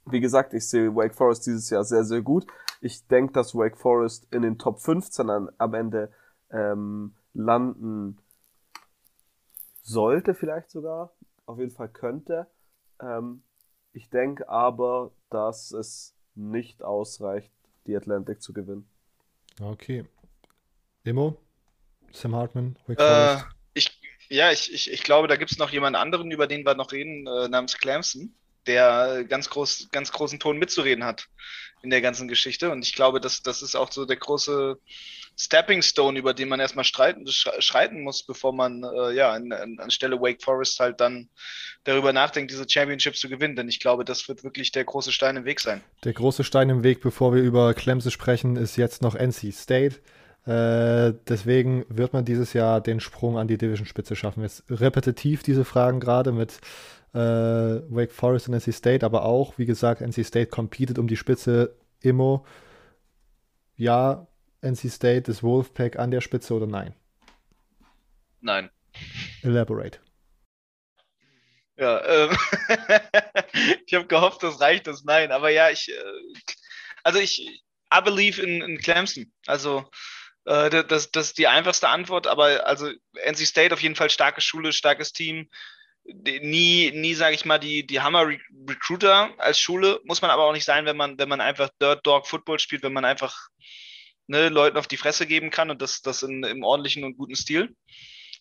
Wie gesagt, ich sehe Wake Forest dieses Jahr sehr, sehr gut. Ich denke, dass Wake Forest in den Top 15 an, am Ende ähm, landen sollte vielleicht sogar, auf jeden Fall könnte. Ähm, ich denke aber, dass es nicht ausreicht, die Atlantic zu gewinnen. Okay. Immo? Sam Hartman? Äh, ich, ja, ich, ich, ich glaube, da gibt es noch jemand anderen, über den wir noch reden, äh, namens Clemson, der ganz, groß, ganz großen Ton mitzureden hat in der ganzen Geschichte. Und ich glaube, das, das ist auch so der große Stepping Stone, über den man erstmal streiten, schreiten muss, bevor man äh, ja an, anstelle Wake Forest halt dann darüber nachdenkt, diese Championship zu gewinnen. Denn ich glaube, das wird wirklich der große Stein im Weg sein. Der große Stein im Weg, bevor wir über Clemson sprechen, ist jetzt noch NC State. Äh, deswegen wird man dieses Jahr den Sprung an die Division-Spitze schaffen. Jetzt repetitiv diese Fragen gerade mit äh, Wake Forest und NC State, aber auch, wie gesagt, NC State competet um die Spitze. Immo, ja, NC State, ist Wolfpack an der Spitze oder nein? Nein. Elaborate. Ja, ähm, *laughs* ich habe gehofft, das reicht das Nein, aber ja, ich, äh, also ich, I believe in, in Clemson. Also äh, das, das ist die einfachste Antwort, aber also NC State auf jeden Fall starke Schule, starkes Team. Nie, nie sage ich mal, die, die Hammer-Recruiter als Schule muss man aber auch nicht sein, wenn man, wenn man einfach Dirt Dog Football spielt, wenn man einfach ne, Leuten auf die Fresse geben kann und das, das in, im ordentlichen und guten Stil.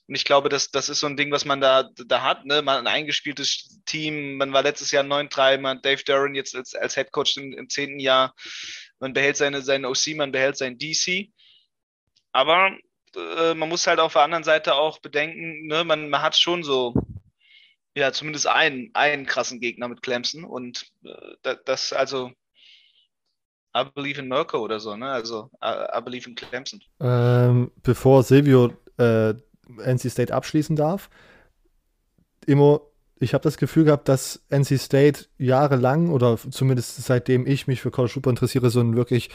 Und ich glaube, das, das ist so ein Ding, was man da, da hat. Ne? Man ein eingespieltes Team. Man war letztes Jahr 9-3, man Dave Duran jetzt als, als Head Coach im, im zehnten Jahr. Man behält seine, seine OC, man behält sein DC. Aber äh, man muss halt auf der anderen Seite auch bedenken, ne? man, man hat schon so, ja, zumindest einen, einen krassen Gegner mit Clemson. Und äh, das, also I believe in Mirko oder so, ne? Also I, I believe in Clemson. Ähm, bevor Silvio äh, NC State abschließen darf, immer, ich habe das Gefühl gehabt, dass NC State jahrelang oder zumindest seitdem ich mich für College Football interessiere, so ein wirklich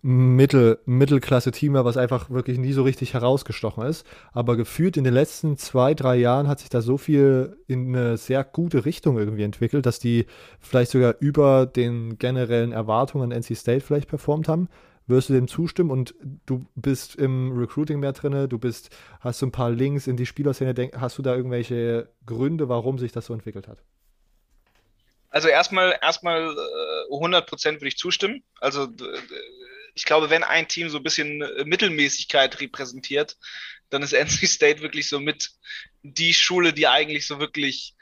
Mittel, Mittelklasse-Team was einfach wirklich nie so richtig herausgestochen ist. Aber gefühlt in den letzten zwei, drei Jahren hat sich da so viel in eine sehr gute Richtung irgendwie entwickelt, dass die vielleicht sogar über den generellen Erwartungen NC State vielleicht performt haben. Wirst du dem zustimmen und du bist im Recruiting mehr drin, du bist, hast so ein paar Links in die Spielerszene, hast du da irgendwelche Gründe, warum sich das so entwickelt hat? Also erstmal, erstmal 100% äh, würde ich zustimmen. Also ich glaube, wenn ein Team so ein bisschen äh, Mittelmäßigkeit repräsentiert, dann ist NC State wirklich so mit die Schule, die eigentlich so wirklich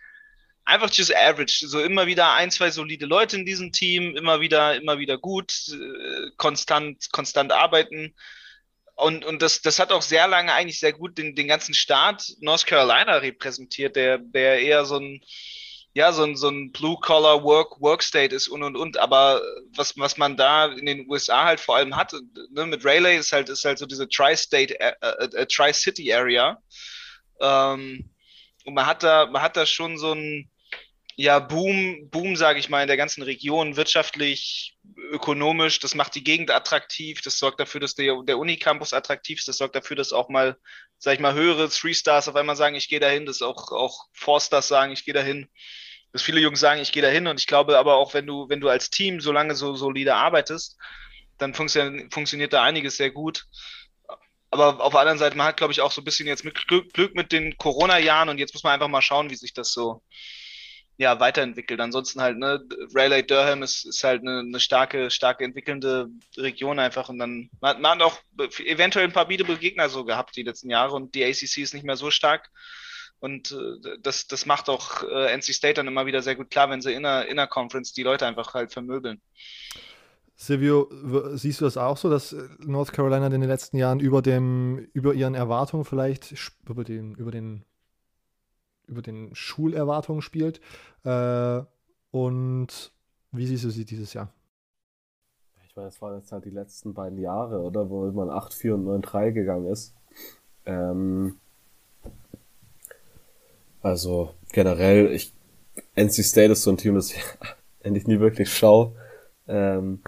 einfach just average, so immer wieder ein, zwei solide Leute in diesem Team, immer wieder, immer wieder gut, äh, konstant, konstant arbeiten. Und, und das, das hat auch sehr lange eigentlich sehr gut den, den ganzen Staat North Carolina repräsentiert, der, der eher so ein, ja, so ein, so ein Blue-Collar Work, Workstate ist und und und. Aber was, was man da in den USA halt vor allem hat, ne, mit Rayleigh ist halt, ist halt so diese Tri-State, äh, äh, äh. Ähm, und man hat da, man hat da schon so ein, ja, Boom, Boom, sage ich mal, in der ganzen Region, wirtschaftlich, ökonomisch. Das macht die Gegend attraktiv. Das sorgt dafür, dass der, der Unicampus attraktiv ist. Das sorgt dafür, dass auch mal, sag ich mal, höhere Three-Stars auf einmal sagen, ich gehe dahin. Dass auch, auch Four-Stars sagen, ich gehe dahin. Dass viele Jungs sagen, ich gehe dahin. Und ich glaube aber auch, wenn du, wenn du als Team so lange so solide arbeitest, dann funktioniert, funktioniert da einiges sehr gut. Aber auf der anderen Seite, man hat, glaube ich, auch so ein bisschen jetzt mit Glück, Glück mit den Corona-Jahren und jetzt muss man einfach mal schauen, wie sich das so, ja, weiterentwickelt. Ansonsten halt, ne, Raleigh Durham ist, ist halt eine, eine starke, starke entwickelnde Region einfach und dann, man, man hat auch eventuell ein paar beatable Gegner so gehabt die letzten Jahre und die ACC ist nicht mehr so stark. Und äh, das, das macht auch äh, NC State dann immer wieder sehr gut klar, wenn sie in der, in der Conference die Leute einfach halt vermöbeln. Silvio, siehst du das auch so, dass North Carolina in den letzten Jahren über dem, über ihren Erwartungen vielleicht, über den, über den über den Schulerwartungen spielt. Äh, und wie siehst du sie dieses Jahr? Ich meine, es waren jetzt halt die letzten beiden Jahre, oder? Wo man 8-4 und 9-3 gegangen ist. Ähm, also generell, ich, NC State ist so ein Team, das ich *laughs* endlich nie wirklich schaue. Ähm,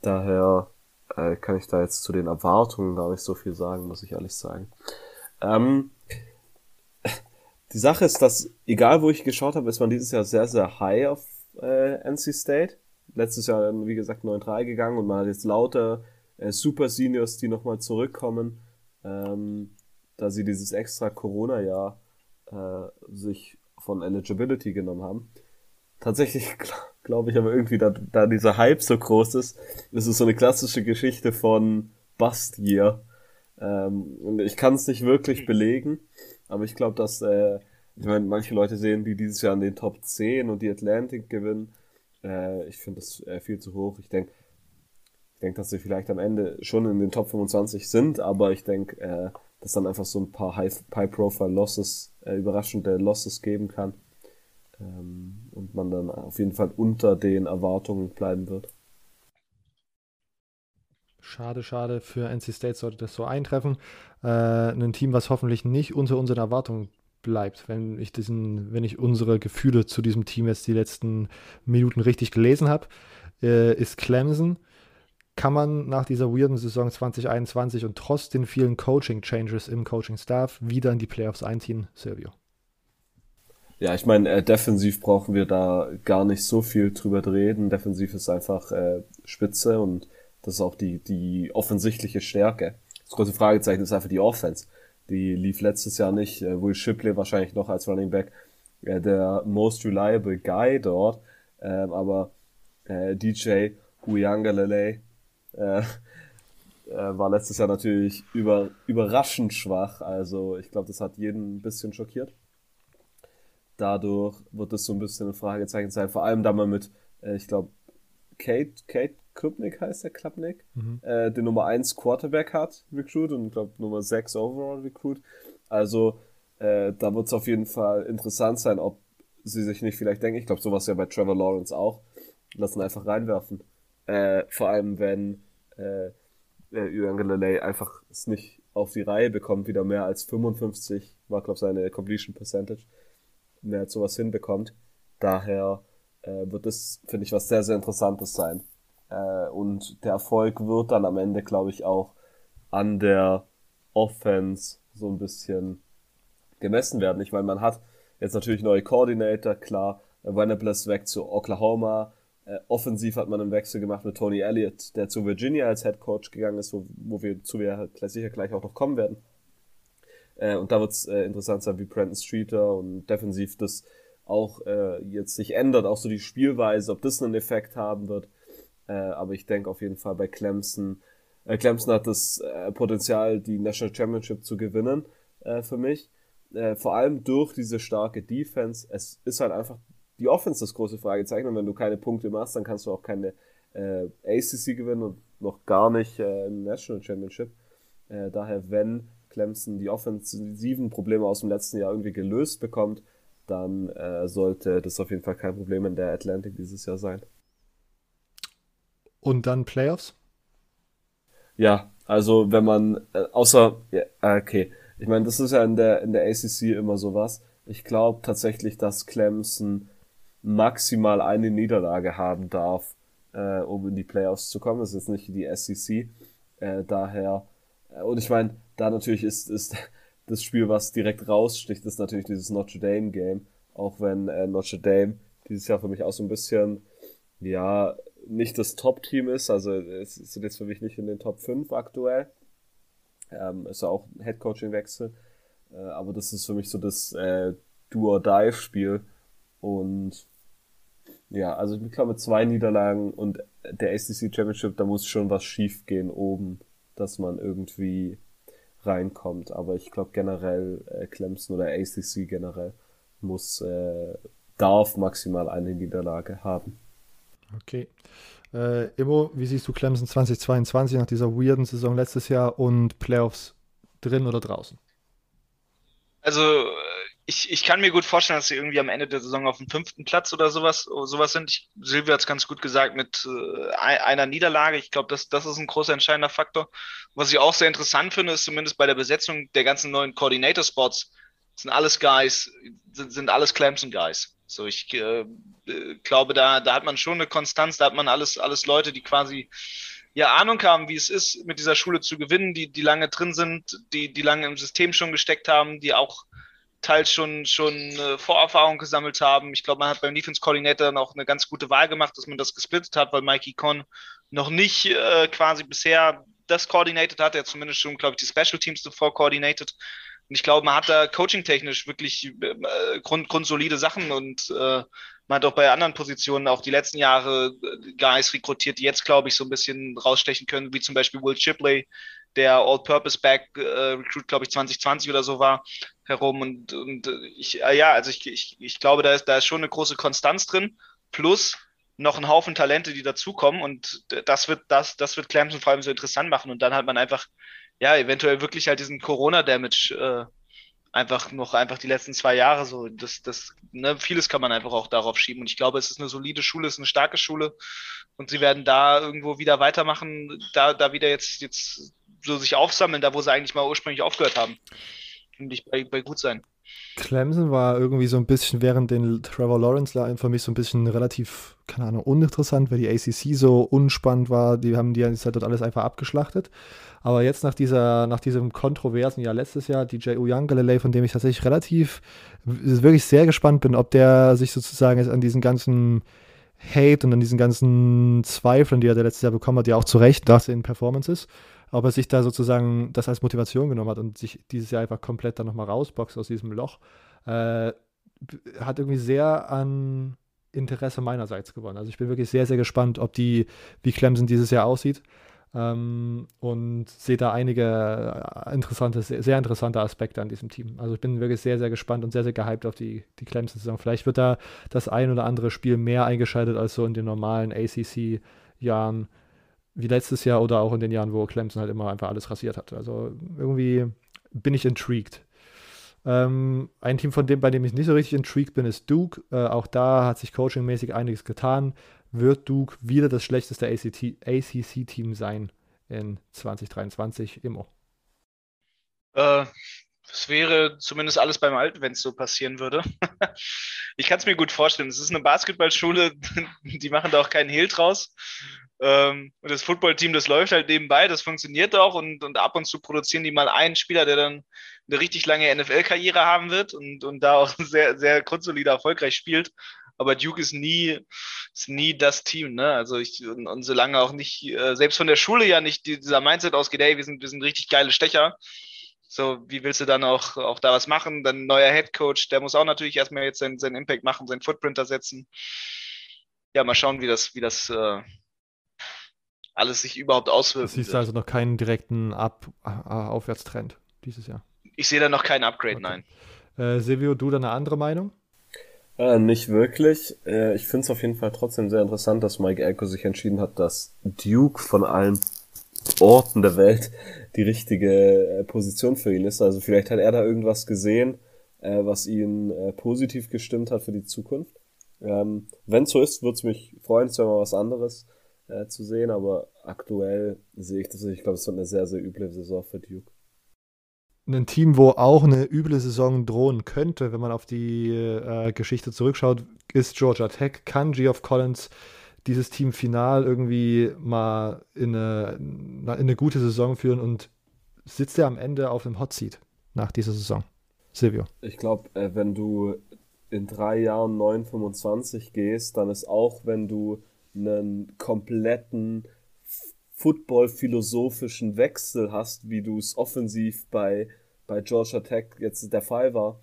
daher äh, kann ich da jetzt zu den Erwartungen gar nicht so viel sagen, muss ich ehrlich sagen. Ähm, die Sache ist, dass egal wo ich geschaut habe, ist man dieses Jahr sehr, sehr high auf äh, NC State. Letztes Jahr, wie gesagt, 9-3 gegangen und man hat jetzt lauter äh, Super Seniors, die nochmal zurückkommen, ähm, da sie dieses extra Corona-Jahr äh, sich von Eligibility genommen haben. Tatsächlich *laughs* glaube ich aber irgendwie, da, da dieser Hype so groß ist, ist es so eine klassische Geschichte von Bust Year. Ähm, und ich kann es nicht wirklich belegen. Aber ich glaube, dass, äh, ich meine, manche Leute sehen die dieses Jahr in den Top 10 und die Atlantic gewinnen. Äh, ich finde das äh, viel zu hoch. Ich denke, ich denke, dass sie vielleicht am Ende schon in den Top 25 sind, aber ich denke, äh, dass dann einfach so ein paar High-Profile-Losses, äh, überraschende Losses geben kann. Ähm, und man dann auf jeden Fall unter den Erwartungen bleiben wird. Schade, schade. Für NC State sollte das so eintreffen. Äh, ein Team, was hoffentlich nicht unter unseren Erwartungen bleibt. Wenn ich diesen, wenn ich unsere Gefühle zu diesem Team jetzt die letzten Minuten richtig gelesen habe, äh, ist Clemson. Kann man nach dieser weirden Saison 2021 und trotz den vielen Coaching-Changes im Coaching-Staff wieder in die Playoffs einziehen, Silvio? Ja, ich meine, äh, defensiv brauchen wir da gar nicht so viel drüber reden. Defensiv ist einfach äh, spitze und das ist auch die, die offensichtliche Stärke. Das große Fragezeichen ist einfach die Offense. Die lief letztes Jahr nicht. Äh, Will Shipley wahrscheinlich noch als Running Back äh, der most reliable Guy dort. Ähm, aber äh, DJ Uyangalele *laughs* äh, war letztes Jahr natürlich über, überraschend schwach. Also ich glaube, das hat jeden ein bisschen schockiert. Dadurch wird es so ein bisschen ein Fragezeichen sein. Vor allem da man mit, ich glaube, Kate, Kate Klubnik heißt der Klubnik, mhm. äh, den Nummer 1 Quarterback hat, Recruit, und ich glaube Nummer 6 Overall Recruit. Also äh, da wird es auf jeden Fall interessant sein, ob sie sich nicht vielleicht denken, ich glaube sowas ja bei Trevor Lawrence auch, lassen einfach reinwerfen. Äh, vor allem wenn äh, Uyangalele einfach es nicht auf die Reihe bekommt, wieder mehr als 55, war glaube seine Completion Percentage, mehr als sowas hinbekommt. Daher äh, wird das, finde ich, was sehr, sehr Interessantes sein. Äh, und der Erfolg wird dann am Ende, glaube ich, auch an der Offense so ein bisschen gemessen werden. Ich meine, man hat jetzt natürlich neue Coordinator, klar, Venables weg zu Oklahoma. Äh, offensiv hat man einen Wechsel gemacht mit Tony Elliott, der zu Virginia als Head Coach gegangen ist, wo, wo wir zu wir halt sicher gleich auch noch kommen werden. Äh, und da wird es äh, interessant sein, wie Brandon Streeter und defensiv das auch äh, jetzt sich ändert, auch so die Spielweise, ob das einen Effekt haben wird. Äh, aber ich denke auf jeden Fall bei Clemson, äh, Clemson hat das äh, Potenzial, die National Championship zu gewinnen äh, für mich. Äh, vor allem durch diese starke Defense. Es ist halt einfach die Offense das große Fragezeichen. Und wenn du keine Punkte machst, dann kannst du auch keine äh, ACC gewinnen und noch gar nicht äh, National Championship. daher, wenn Clemson die offensiven Probleme aus dem letzten Jahr irgendwie gelöst bekommt, dann äh, sollte das auf jeden Fall kein Problem in der Atlantic dieses Jahr sein. Und dann Playoffs? Ja, also wenn man, äh, außer, ja, ah, okay, ich meine, das ist ja in der, in der ACC immer sowas. Ich glaube tatsächlich, dass Clemson maximal eine Niederlage haben darf, äh, um in die Playoffs zu kommen. Das ist jetzt nicht die SEC. Äh, daher, äh, und ich meine, da natürlich ist, ist *laughs* das Spiel, was direkt raussticht, ist natürlich dieses Notre Dame Game. Auch wenn äh, Notre Dame dieses Jahr für mich auch so ein bisschen, ja, nicht das Top-Team ist. Also es sind jetzt für mich nicht in den Top 5 aktuell. Ähm, ist auch ein Head-Coaching-Wechsel. Äh, aber das ist für mich so das äh, Do-or-Die-Spiel. Und ja, also ich glaube mit zwei Niederlagen und der ACC Championship, da muss schon was schief gehen oben, dass man irgendwie reinkommt. Aber ich glaube generell äh, Clemson oder ACC generell muss äh, darf maximal eine Niederlage haben. Okay. Äh, Immo, wie siehst du Clemson 2022 nach dieser weirden Saison letztes Jahr und Playoffs drin oder draußen? Also ich, ich kann mir gut vorstellen, dass sie irgendwie am Ende der Saison auf dem fünften Platz oder sowas, sowas sind. Ich, Silvia hat es ganz gut gesagt mit äh, einer Niederlage. Ich glaube, das, das ist ein großer entscheidender Faktor. Was ich auch sehr interessant finde, ist zumindest bei der Besetzung der ganzen neuen Coordinator-Spots, sind alles Guys, sind, sind alles Clemson-Guys. So, ich äh, glaube, da, da hat man schon eine Konstanz, da hat man alles, alles Leute, die quasi ja Ahnung haben, wie es ist, mit dieser Schule zu gewinnen, die, die lange drin sind, die, die lange im System schon gesteckt haben, die auch teils schon, schon äh, Vorerfahrung gesammelt haben. Ich glaube, man hat beim Defense Coordinator dann auch eine ganz gute Wahl gemacht, dass man das gesplittet hat, weil Mikey Con noch nicht äh, quasi bisher das coordinated hat. Er zumindest schon, glaube ich, die Special Teams zuvor coordinated. Und ich glaube, man hat da coaching-technisch wirklich äh, grund, grundsolide Sachen und äh, man hat auch bei anderen Positionen auch die letzten Jahre äh, Guys rekrutiert, die jetzt, glaube ich, so ein bisschen rausstechen können, wie zum Beispiel Will Chipley, der All-Purpose-Back äh, glaube ich, 2020 oder so war, herum. Und, und ich, äh, ja, also ich, ich, ich glaube, da ist, da ist schon eine große Konstanz drin. Plus noch ein Haufen Talente, die dazukommen. Und das wird, das, das wird Clemson vor allem so interessant machen. Und dann hat man einfach, ja, eventuell wirklich halt diesen Corona-Damage äh, einfach noch einfach die letzten zwei Jahre so. Das, das, ne, vieles kann man einfach auch darauf schieben. Und ich glaube, es ist eine solide Schule, es ist eine starke Schule. Und sie werden da irgendwo wieder weitermachen, da, da wieder jetzt, jetzt so sich aufsammeln, da wo sie eigentlich mal ursprünglich aufgehört haben. Und ich bei, bei gut sein. Clemson war irgendwie so ein bisschen während den Trevor Lawrence Line für mich so ein bisschen relativ, keine Ahnung, uninteressant, weil die ACC so unspannend war. Die haben die ganze Zeit dort alles einfach abgeschlachtet. Aber jetzt nach dieser, nach diesem kontroversen Jahr letztes Jahr, DJ Uyangalele, von dem ich tatsächlich relativ, wirklich sehr gespannt bin, ob der sich sozusagen jetzt an diesen ganzen Hate und an diesen ganzen Zweifeln, die er letztes Jahr bekommen hat, ja auch zu Recht nach den Performances, ob er sich da sozusagen das als Motivation genommen hat und sich dieses Jahr einfach komplett dann nochmal rausboxt aus diesem Loch, äh, hat irgendwie sehr an Interesse meinerseits gewonnen. Also ich bin wirklich sehr, sehr gespannt, ob die, wie Clemson dieses Jahr aussieht. Ähm, und sehe da einige äh, interessante, sehr, interessante Aspekte an diesem Team. Also ich bin wirklich sehr, sehr gespannt und sehr, sehr gehypt auf die, die Clemson-Saison. Vielleicht wird da das ein oder andere Spiel mehr eingeschaltet als so in den normalen ACC-Jahren wie letztes Jahr oder auch in den Jahren, wo Clemson halt immer einfach alles rasiert hat. Also irgendwie bin ich intrigued. Ähm, ein Team, von dem, bei dem ich nicht so richtig intrigued bin, ist Duke. Äh, auch da hat sich coachingmäßig einiges getan. Wird Duke wieder das schlechteste ACC-Team sein in 2023? Immer. Äh, es wäre zumindest alles beim Alten, wenn es so passieren würde. *laughs* ich kann es mir gut vorstellen. Es ist eine Basketballschule, *laughs* die machen da auch keinen Hehl draus. Ähm, und das Footballteam, das läuft halt nebenbei, das funktioniert auch und, und ab und zu produzieren die mal einen Spieler, der dann eine richtig lange NFL-Karriere haben wird und, und da auch *laughs* sehr, sehr grundsolide erfolgreich spielt. Aber Duke ist nie, ist nie das Team, ne? Also ich, und, und solange auch nicht, äh, selbst von der Schule ja nicht dieser Mindset ausgeht, ey, wir sind, wir sind richtig geile Stecher. So, wie willst du dann auch, auch da was machen? Dann neuer Head Coach, der muss auch natürlich erstmal jetzt seinen, seinen Impact machen, seinen Footprint da setzen. Ja, mal schauen, wie das, wie das, äh, alles sich überhaupt auswirkt. Siehst du also noch keinen direkten Ab Aufwärtstrend dieses Jahr? Ich sehe da noch keinen Upgrade, okay. nein. Äh, Silvio, du da eine andere Meinung? Äh, nicht wirklich. Äh, ich finde es auf jeden Fall trotzdem sehr interessant, dass Mike Elko sich entschieden hat, dass Duke von allen Orten der Welt die richtige äh, Position für ihn ist. Also vielleicht hat er da irgendwas gesehen äh, was ihn äh, positiv gestimmt hat für die Zukunft. Ähm, Wenn so ist, würde es mich freuen, es wäre mal was anderes äh, zu sehen, aber aktuell sehe ich das. Ich glaube, es wird eine sehr, sehr üble Saison für Duke. Ein Team, wo auch eine üble Saison drohen könnte, wenn man auf die äh, Geschichte zurückschaut, ist Georgia Tech. Kann Geoff Collins dieses Team final irgendwie mal in eine, in eine gute Saison führen und sitzt er am Ende auf einem Hot Seat nach dieser Saison? Silvio. Ich glaube, äh, wenn du in drei Jahren 9,25 gehst, dann ist auch, wenn du einen kompletten football-philosophischen Wechsel hast, wie du es offensiv bei, bei Georgia Tech jetzt der Fall war,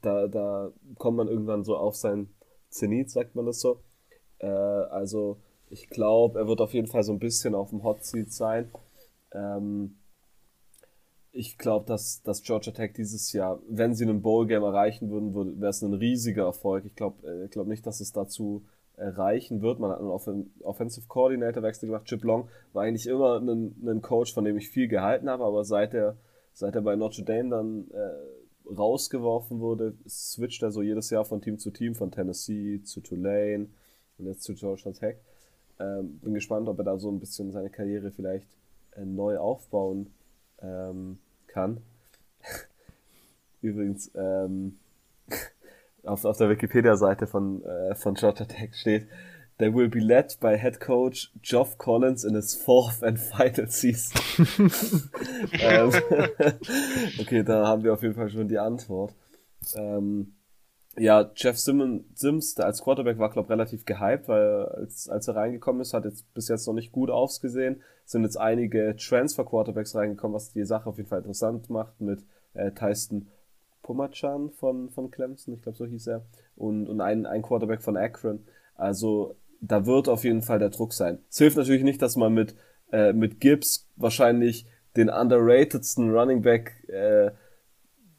da, da kommt man irgendwann so auf sein Zenit, sagt man das so. Äh, also ich glaube, er wird auf jeden Fall so ein bisschen auf dem Hot Seat sein. Ähm, ich glaube, dass, dass Georgia Tech dieses Jahr, wenn sie einen Bowl-Game erreichen würden, wäre es ein riesiger Erfolg. Ich glaube äh, glaub nicht, dass es dazu erreichen wird. Man hat einen Off Offensive Coordinator Wechsel gemacht. Chip Long war eigentlich immer ein, ein Coach, von dem ich viel gehalten habe, aber seit er, seit er bei Notre Dame dann äh, rausgeworfen wurde, switcht er so jedes Jahr von Team zu Team, von Tennessee zu Tulane und jetzt zu Georgia Tech. Ähm, bin gespannt, ob er da so ein bisschen seine Karriere vielleicht äh, neu aufbauen ähm, kann. *laughs* Übrigens, ähm, auf, auf der Wikipedia-Seite von, äh, von Georgia Tech steht, They will be led by head coach Geoff Collins in his fourth and final season. *laughs* ähm, *laughs* okay, da haben wir auf jeden Fall schon die Antwort. Ähm, ja, Jeff Simmons, Sims, der als Quarterback war, glaube relativ gehypt, weil als, als er reingekommen ist, hat jetzt bis jetzt noch nicht gut ausgesehen. Sind jetzt einige Transfer-Quarterbacks reingekommen, was die Sache auf jeden Fall interessant macht mit äh, Tyson Pomachan von, von Clemson, ich glaube so hieß er, und, und ein, ein Quarterback von Akron. Also da wird auf jeden Fall der Druck sein. Es hilft natürlich nicht, dass man mit, äh, mit Gibbs wahrscheinlich den underratedsten Running Back äh,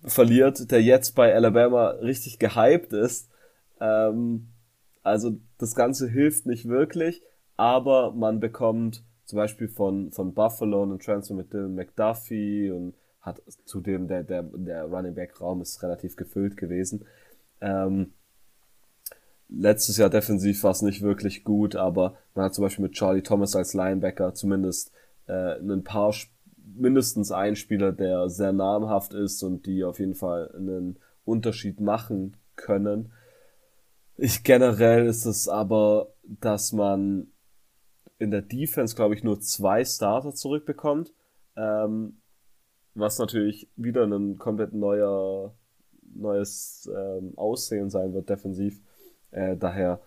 verliert, der jetzt bei Alabama richtig gehypt ist. Ähm, also das Ganze hilft nicht wirklich, aber man bekommt zum Beispiel von, von Buffalo einen Transfer mit Dylan McDuffie und hat zudem der, der, der Running Back Raum ist relativ gefüllt gewesen. Ähm, letztes Jahr defensiv war es nicht wirklich gut, aber man hat zum Beispiel mit Charlie Thomas als Linebacker zumindest äh, ein paar, mindestens einen Spieler, der sehr namhaft ist und die auf jeden Fall einen Unterschied machen können. Ich generell ist es aber, dass man in der Defense, glaube ich, nur zwei Starter zurückbekommt. Ähm, was natürlich wieder ein komplett neuer, neues ähm, Aussehen sein wird defensiv. Äh, daher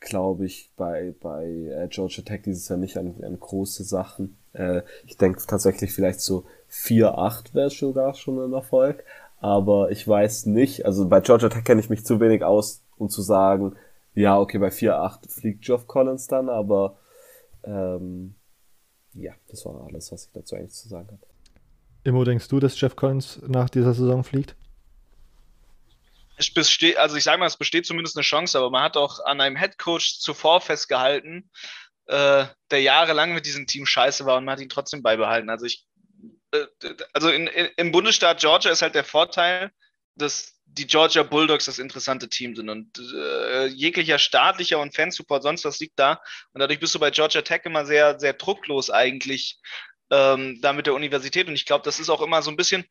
glaube ich bei, bei äh, Georgia Tech dieses Jahr nicht an, an große Sachen. Äh, ich denke tatsächlich vielleicht so 4-8 wäre sogar schon ein Erfolg. Aber ich weiß nicht, also bei Georgia Tech kenne ich mich zu wenig aus, um zu sagen, ja, okay, bei 4-8 fliegt Geoff Collins dann, aber ähm, ja, das war alles, was ich dazu eigentlich zu sagen habe. Immo, denkst du, dass Jeff Collins nach dieser Saison fliegt? Es besteht, also ich sage mal, es besteht zumindest eine Chance, aber man hat auch an einem Headcoach zuvor festgehalten, äh, der jahrelang mit diesem Team scheiße war und man hat ihn trotzdem beibehalten. Also ich, äh, also in, in, im Bundesstaat Georgia ist halt der Vorteil, dass die Georgia Bulldogs das interessante Team sind und äh, jeglicher staatlicher und Fansupport, sonst was liegt da. Und dadurch bist du bei Georgia Tech immer sehr, sehr drucklos eigentlich ähm, da mit der Universität. Und ich glaube, das ist auch immer so ein bisschen,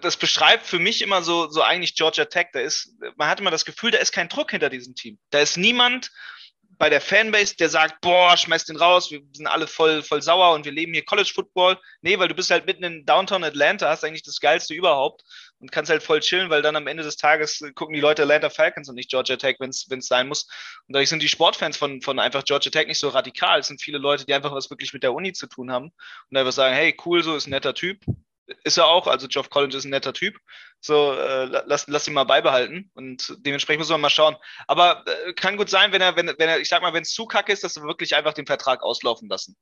das beschreibt für mich immer so, so eigentlich Georgia Tech. Da ist, man hat immer das Gefühl, da ist kein Druck hinter diesem Team. Da ist niemand bei der Fanbase, der sagt, boah, schmeiß den raus, wir sind alle voll, voll sauer und wir leben hier College Football. Nee, weil du bist halt mitten in Downtown Atlanta, hast eigentlich das Geilste überhaupt und kannst halt voll chillen, weil dann am Ende des Tages gucken die Leute Atlanta Falcons und nicht Georgia Tech, wenn es sein muss. Und dadurch sind die Sportfans von, von einfach Georgia Tech nicht so radikal. Es sind viele Leute, die einfach was wirklich mit der Uni zu tun haben und einfach sagen, hey, cool, so ist ein netter Typ, ist er auch. Also Geoff Collins ist ein netter Typ. So, äh, lass, lass ihn mal beibehalten. Und dementsprechend muss man mal schauen. Aber äh, kann gut sein, wenn er, wenn, wenn er, ich sag mal, wenn es zu kacke ist, dass wir wirklich einfach den Vertrag auslaufen lassen.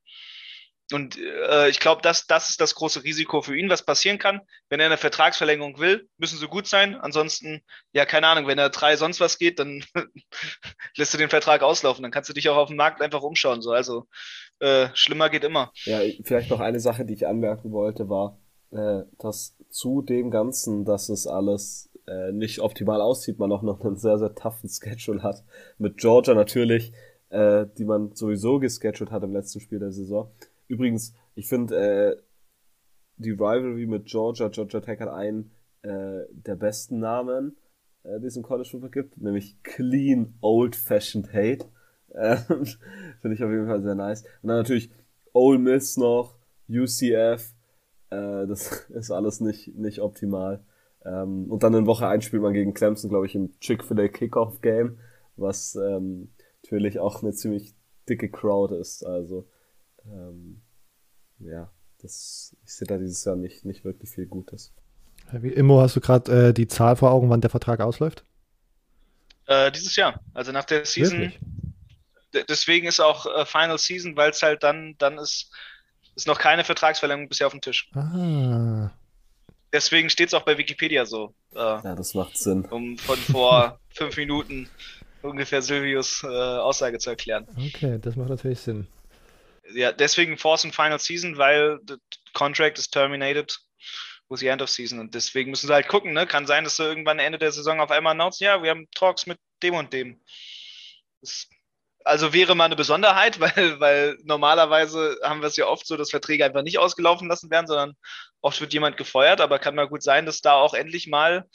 Und äh, ich glaube, das, das ist das große Risiko für ihn, was passieren kann. Wenn er eine Vertragsverlängerung will, müssen sie gut sein. Ansonsten, ja, keine Ahnung, wenn er drei sonst was geht, dann *laughs* lässt du den Vertrag auslaufen. Dann kannst du dich auch auf dem Markt einfach umschauen. So. Also äh, schlimmer geht immer. Ja, vielleicht noch eine Sache, die ich anmerken wollte, war, äh, dass zu dem Ganzen, dass es alles äh, nicht optimal aussieht, man auch noch einen sehr, sehr toughen Schedule hat. Mit Georgia natürlich, äh, die man sowieso gescheduled hat im letzten Spiel der Saison. Übrigens, ich finde, äh, die Rivalry mit Georgia, Georgia Tech hat einen äh, der besten Namen, äh, die es im College Football gibt, nämlich Clean Old Fashioned Hate. *laughs* Äh, finde ich auf jeden Fall sehr nice. Und dann natürlich Ole Miss noch, UCF, äh, das *laughs* ist alles nicht, nicht optimal. Ähm, und dann in Woche 1 spielt man gegen Clemson, glaube ich, im Chick-fil-A Kickoff Game, was ähm, natürlich auch eine ziemlich dicke Crowd ist. Also ähm, ja, das, ich sehe da dieses Jahr nicht, nicht wirklich viel Gutes. Wie Immo, hast du gerade äh, die Zahl vor Augen, wann der Vertrag ausläuft? Äh, dieses Jahr. Also nach der Season. Deswegen ist auch äh, Final Season, weil es halt dann, dann ist, ist noch keine Vertragsverlängerung bisher auf dem Tisch. Ah. Deswegen steht es auch bei Wikipedia so. Äh, ja, das macht Sinn. Um von vor *laughs* fünf Minuten ungefähr Silvius äh, Aussage zu erklären. Okay, das macht natürlich Sinn. Ja, deswegen Force and Final Season, weil the contract is terminated with the end of season. Und deswegen müssen sie halt gucken, ne? Kann sein, dass sie irgendwann Ende der Saison auf einmal announcen, ja, wir haben Talks mit dem und dem. Das also wäre mal eine Besonderheit, *laughs* weil, weil normalerweise haben wir es ja oft so, dass Verträge einfach nicht ausgelaufen lassen werden, sondern oft wird jemand gefeuert, aber kann mal gut sein, dass da auch endlich mal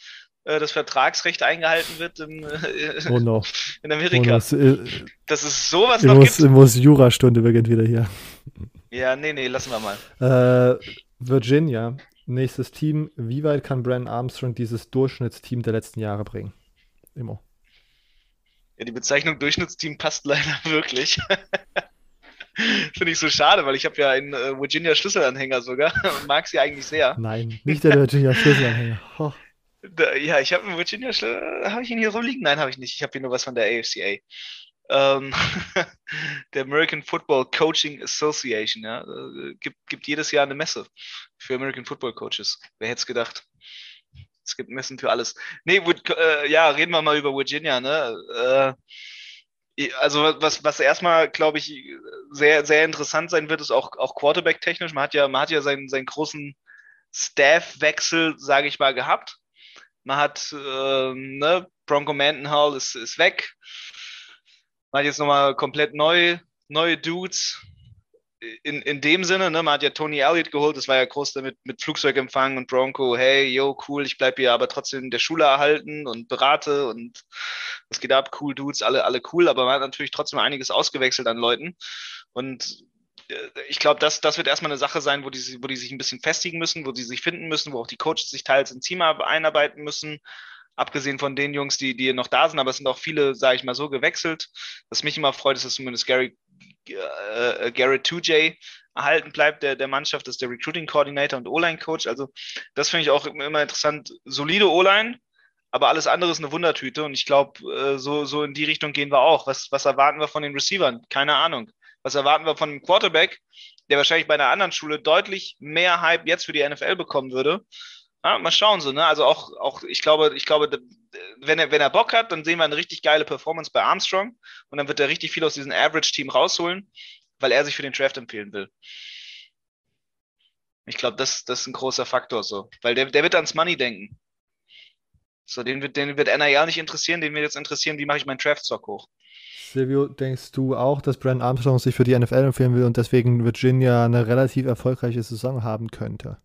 äh, das Vertragsrecht eingehalten wird in, äh, oh no. *laughs* in Amerika. Oh no. Äh, das ist sowas noch muss, gibt. muss Jurastunde beginnt wieder hier. Ja, nee, nee, lassen wir mal. Virginia, nächstes Team. Wie weit kann Brandon Armstrong dieses Durchschnittsteam der letzten Jahre bringen? Immer. Ja, die Bezeichnung Durchschnittsteam passt leider *laughs* wirklich. *laughs* Finde ich so schade, weil ich habe ja einen äh, Virginia Schlüsselanhänger sogar *laughs* und mag sie eigentlich sehr. Nein, nicht der Virginia Schlüsselanhänger. Oh. Da, ja, ich habe einen Virginia Schlüsselanhänger. Habe ich ihn hier rumliegen? Nein, habe ich nicht. Ich habe hier nur was von der AFCA. Ähm, der American Football Coaching Association, ja, äh, gibt, gibt jedes Jahr eine Messe für American Football Coaches. Wer hätte es gedacht? Es gibt Messen für alles. Nee, äh, ja, reden wir mal über Virginia, ne? Äh, also was, was erstmal, glaube ich, sehr, sehr interessant sein wird, ist auch, auch Quarterback-technisch. Man hat ja, man hat ja seinen, seinen großen Staff-Wechsel, sage ich mal, gehabt. Man hat, äh, ne, Bronco Mendenhall ist, ist weg. Man hat jetzt nochmal komplett neu, neue Dudes in, in dem Sinne, ne, man hat ja Tony Elliott geholt, das war ja groß damit mit Flugzeugempfang und Bronco, hey, yo, cool, ich bleibe hier aber trotzdem in der Schule erhalten und berate und was geht ab, cool Dudes, alle, alle cool, aber man hat natürlich trotzdem einiges ausgewechselt an Leuten und äh, ich glaube, das, das wird erstmal eine Sache sein, wo die, wo die sich ein bisschen festigen müssen, wo die sich finden müssen, wo auch die Coaches sich teils ins Team einarbeiten müssen abgesehen von den Jungs, die, die noch da sind, aber es sind auch viele, sage ich mal so, gewechselt. Was mich immer freut, ist, dass zumindest Gary äh, Garrett 2J erhalten bleibt, der, der Mannschaft, ist der Recruiting Coordinator und O-Line-Coach. Also das finde ich auch immer interessant. Solide O-Line, aber alles andere ist eine Wundertüte und ich glaube, äh, so, so in die Richtung gehen wir auch. Was, was erwarten wir von den Receivern? Keine Ahnung. Was erwarten wir von dem Quarterback, der wahrscheinlich bei einer anderen Schule deutlich mehr Hype jetzt für die NFL bekommen würde? Ja, mal schauen so, ne? Also auch, auch, ich glaube, ich glaube, wenn er, wenn er Bock hat, dann sehen wir eine richtig geile Performance bei Armstrong und dann wird er richtig viel aus diesem Average-Team rausholen, weil er sich für den Draft empfehlen will. Ich glaube, das, das ist ein großer Faktor so, weil der, der wird ans Money denken. So, den wird, den wird NIL nicht interessieren, den wird jetzt interessieren, wie mache ich meinen Draft-Stock hoch. Silvio, denkst du auch, dass Brandon Armstrong sich für die NFL empfehlen will und deswegen Virginia eine relativ erfolgreiche Saison haben könnte?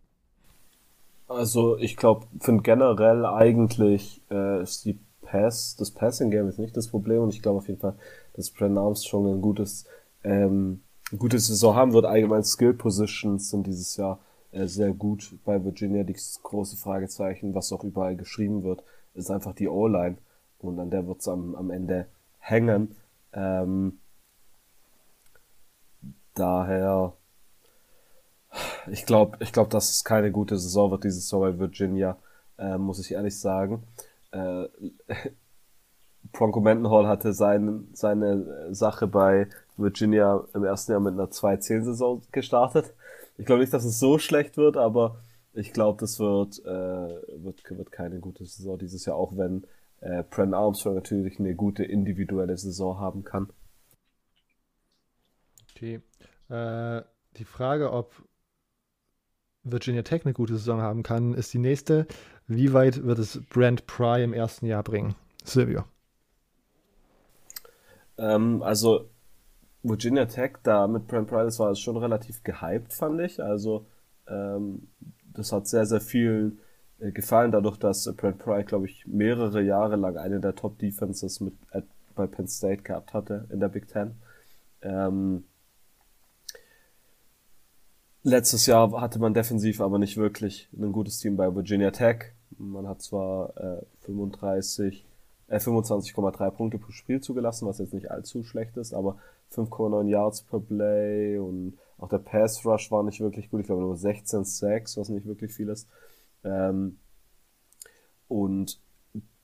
Also ich glaube, finde generell eigentlich äh, ist die Pass, das Passing Game ist nicht das Problem und ich glaube auf jeden Fall, dass Brandon Armstrong ein gutes, ähm, gute Saison haben wird. Allgemein Skill Positions sind dieses Jahr äh, sehr gut bei Virginia. Die große Fragezeichen, was auch überall geschrieben wird, ist einfach die O-Line und an der wird es am, am Ende hängen. Ähm, daher ich glaube, ich glaub, dass es keine gute Saison wird, diese Saison bei Virginia, äh, muss ich ehrlich sagen. Äh, *laughs* Bronco Mendenhall hatte sein, seine Sache bei Virginia im ersten Jahr mit einer 2-10-Saison gestartet. Ich glaube nicht, dass es so schlecht wird, aber ich glaube, das wird, äh, wird, wird keine gute Saison dieses Jahr, auch wenn äh, Brent Armstrong natürlich eine gute individuelle Saison haben kann. Okay. Äh, die Frage, ob Virginia Tech eine gute Saison haben kann, ist die nächste. Wie weit wird es Brand Pry im ersten Jahr bringen? Silvio. Ähm, also Virginia Tech da mit Brent Pry, war es schon relativ gehypt, fand ich. Also ähm, das hat sehr, sehr vielen äh, gefallen, dadurch, dass äh, Brent Pry, glaube ich, mehrere Jahre lang eine der Top-Defenses mit äh, bei Penn State gehabt hatte in der Big Ten. Ähm, letztes Jahr hatte man defensiv aber nicht wirklich ein gutes Team bei Virginia Tech. Man hat zwar äh, 35 äh, 25,3 Punkte pro Spiel zugelassen, was jetzt nicht allzu schlecht ist, aber 5,9 Yards per Play und auch der Pass Rush war nicht wirklich gut. Ich glaube nur 16 Sacks, was nicht wirklich viel ist. Ähm, und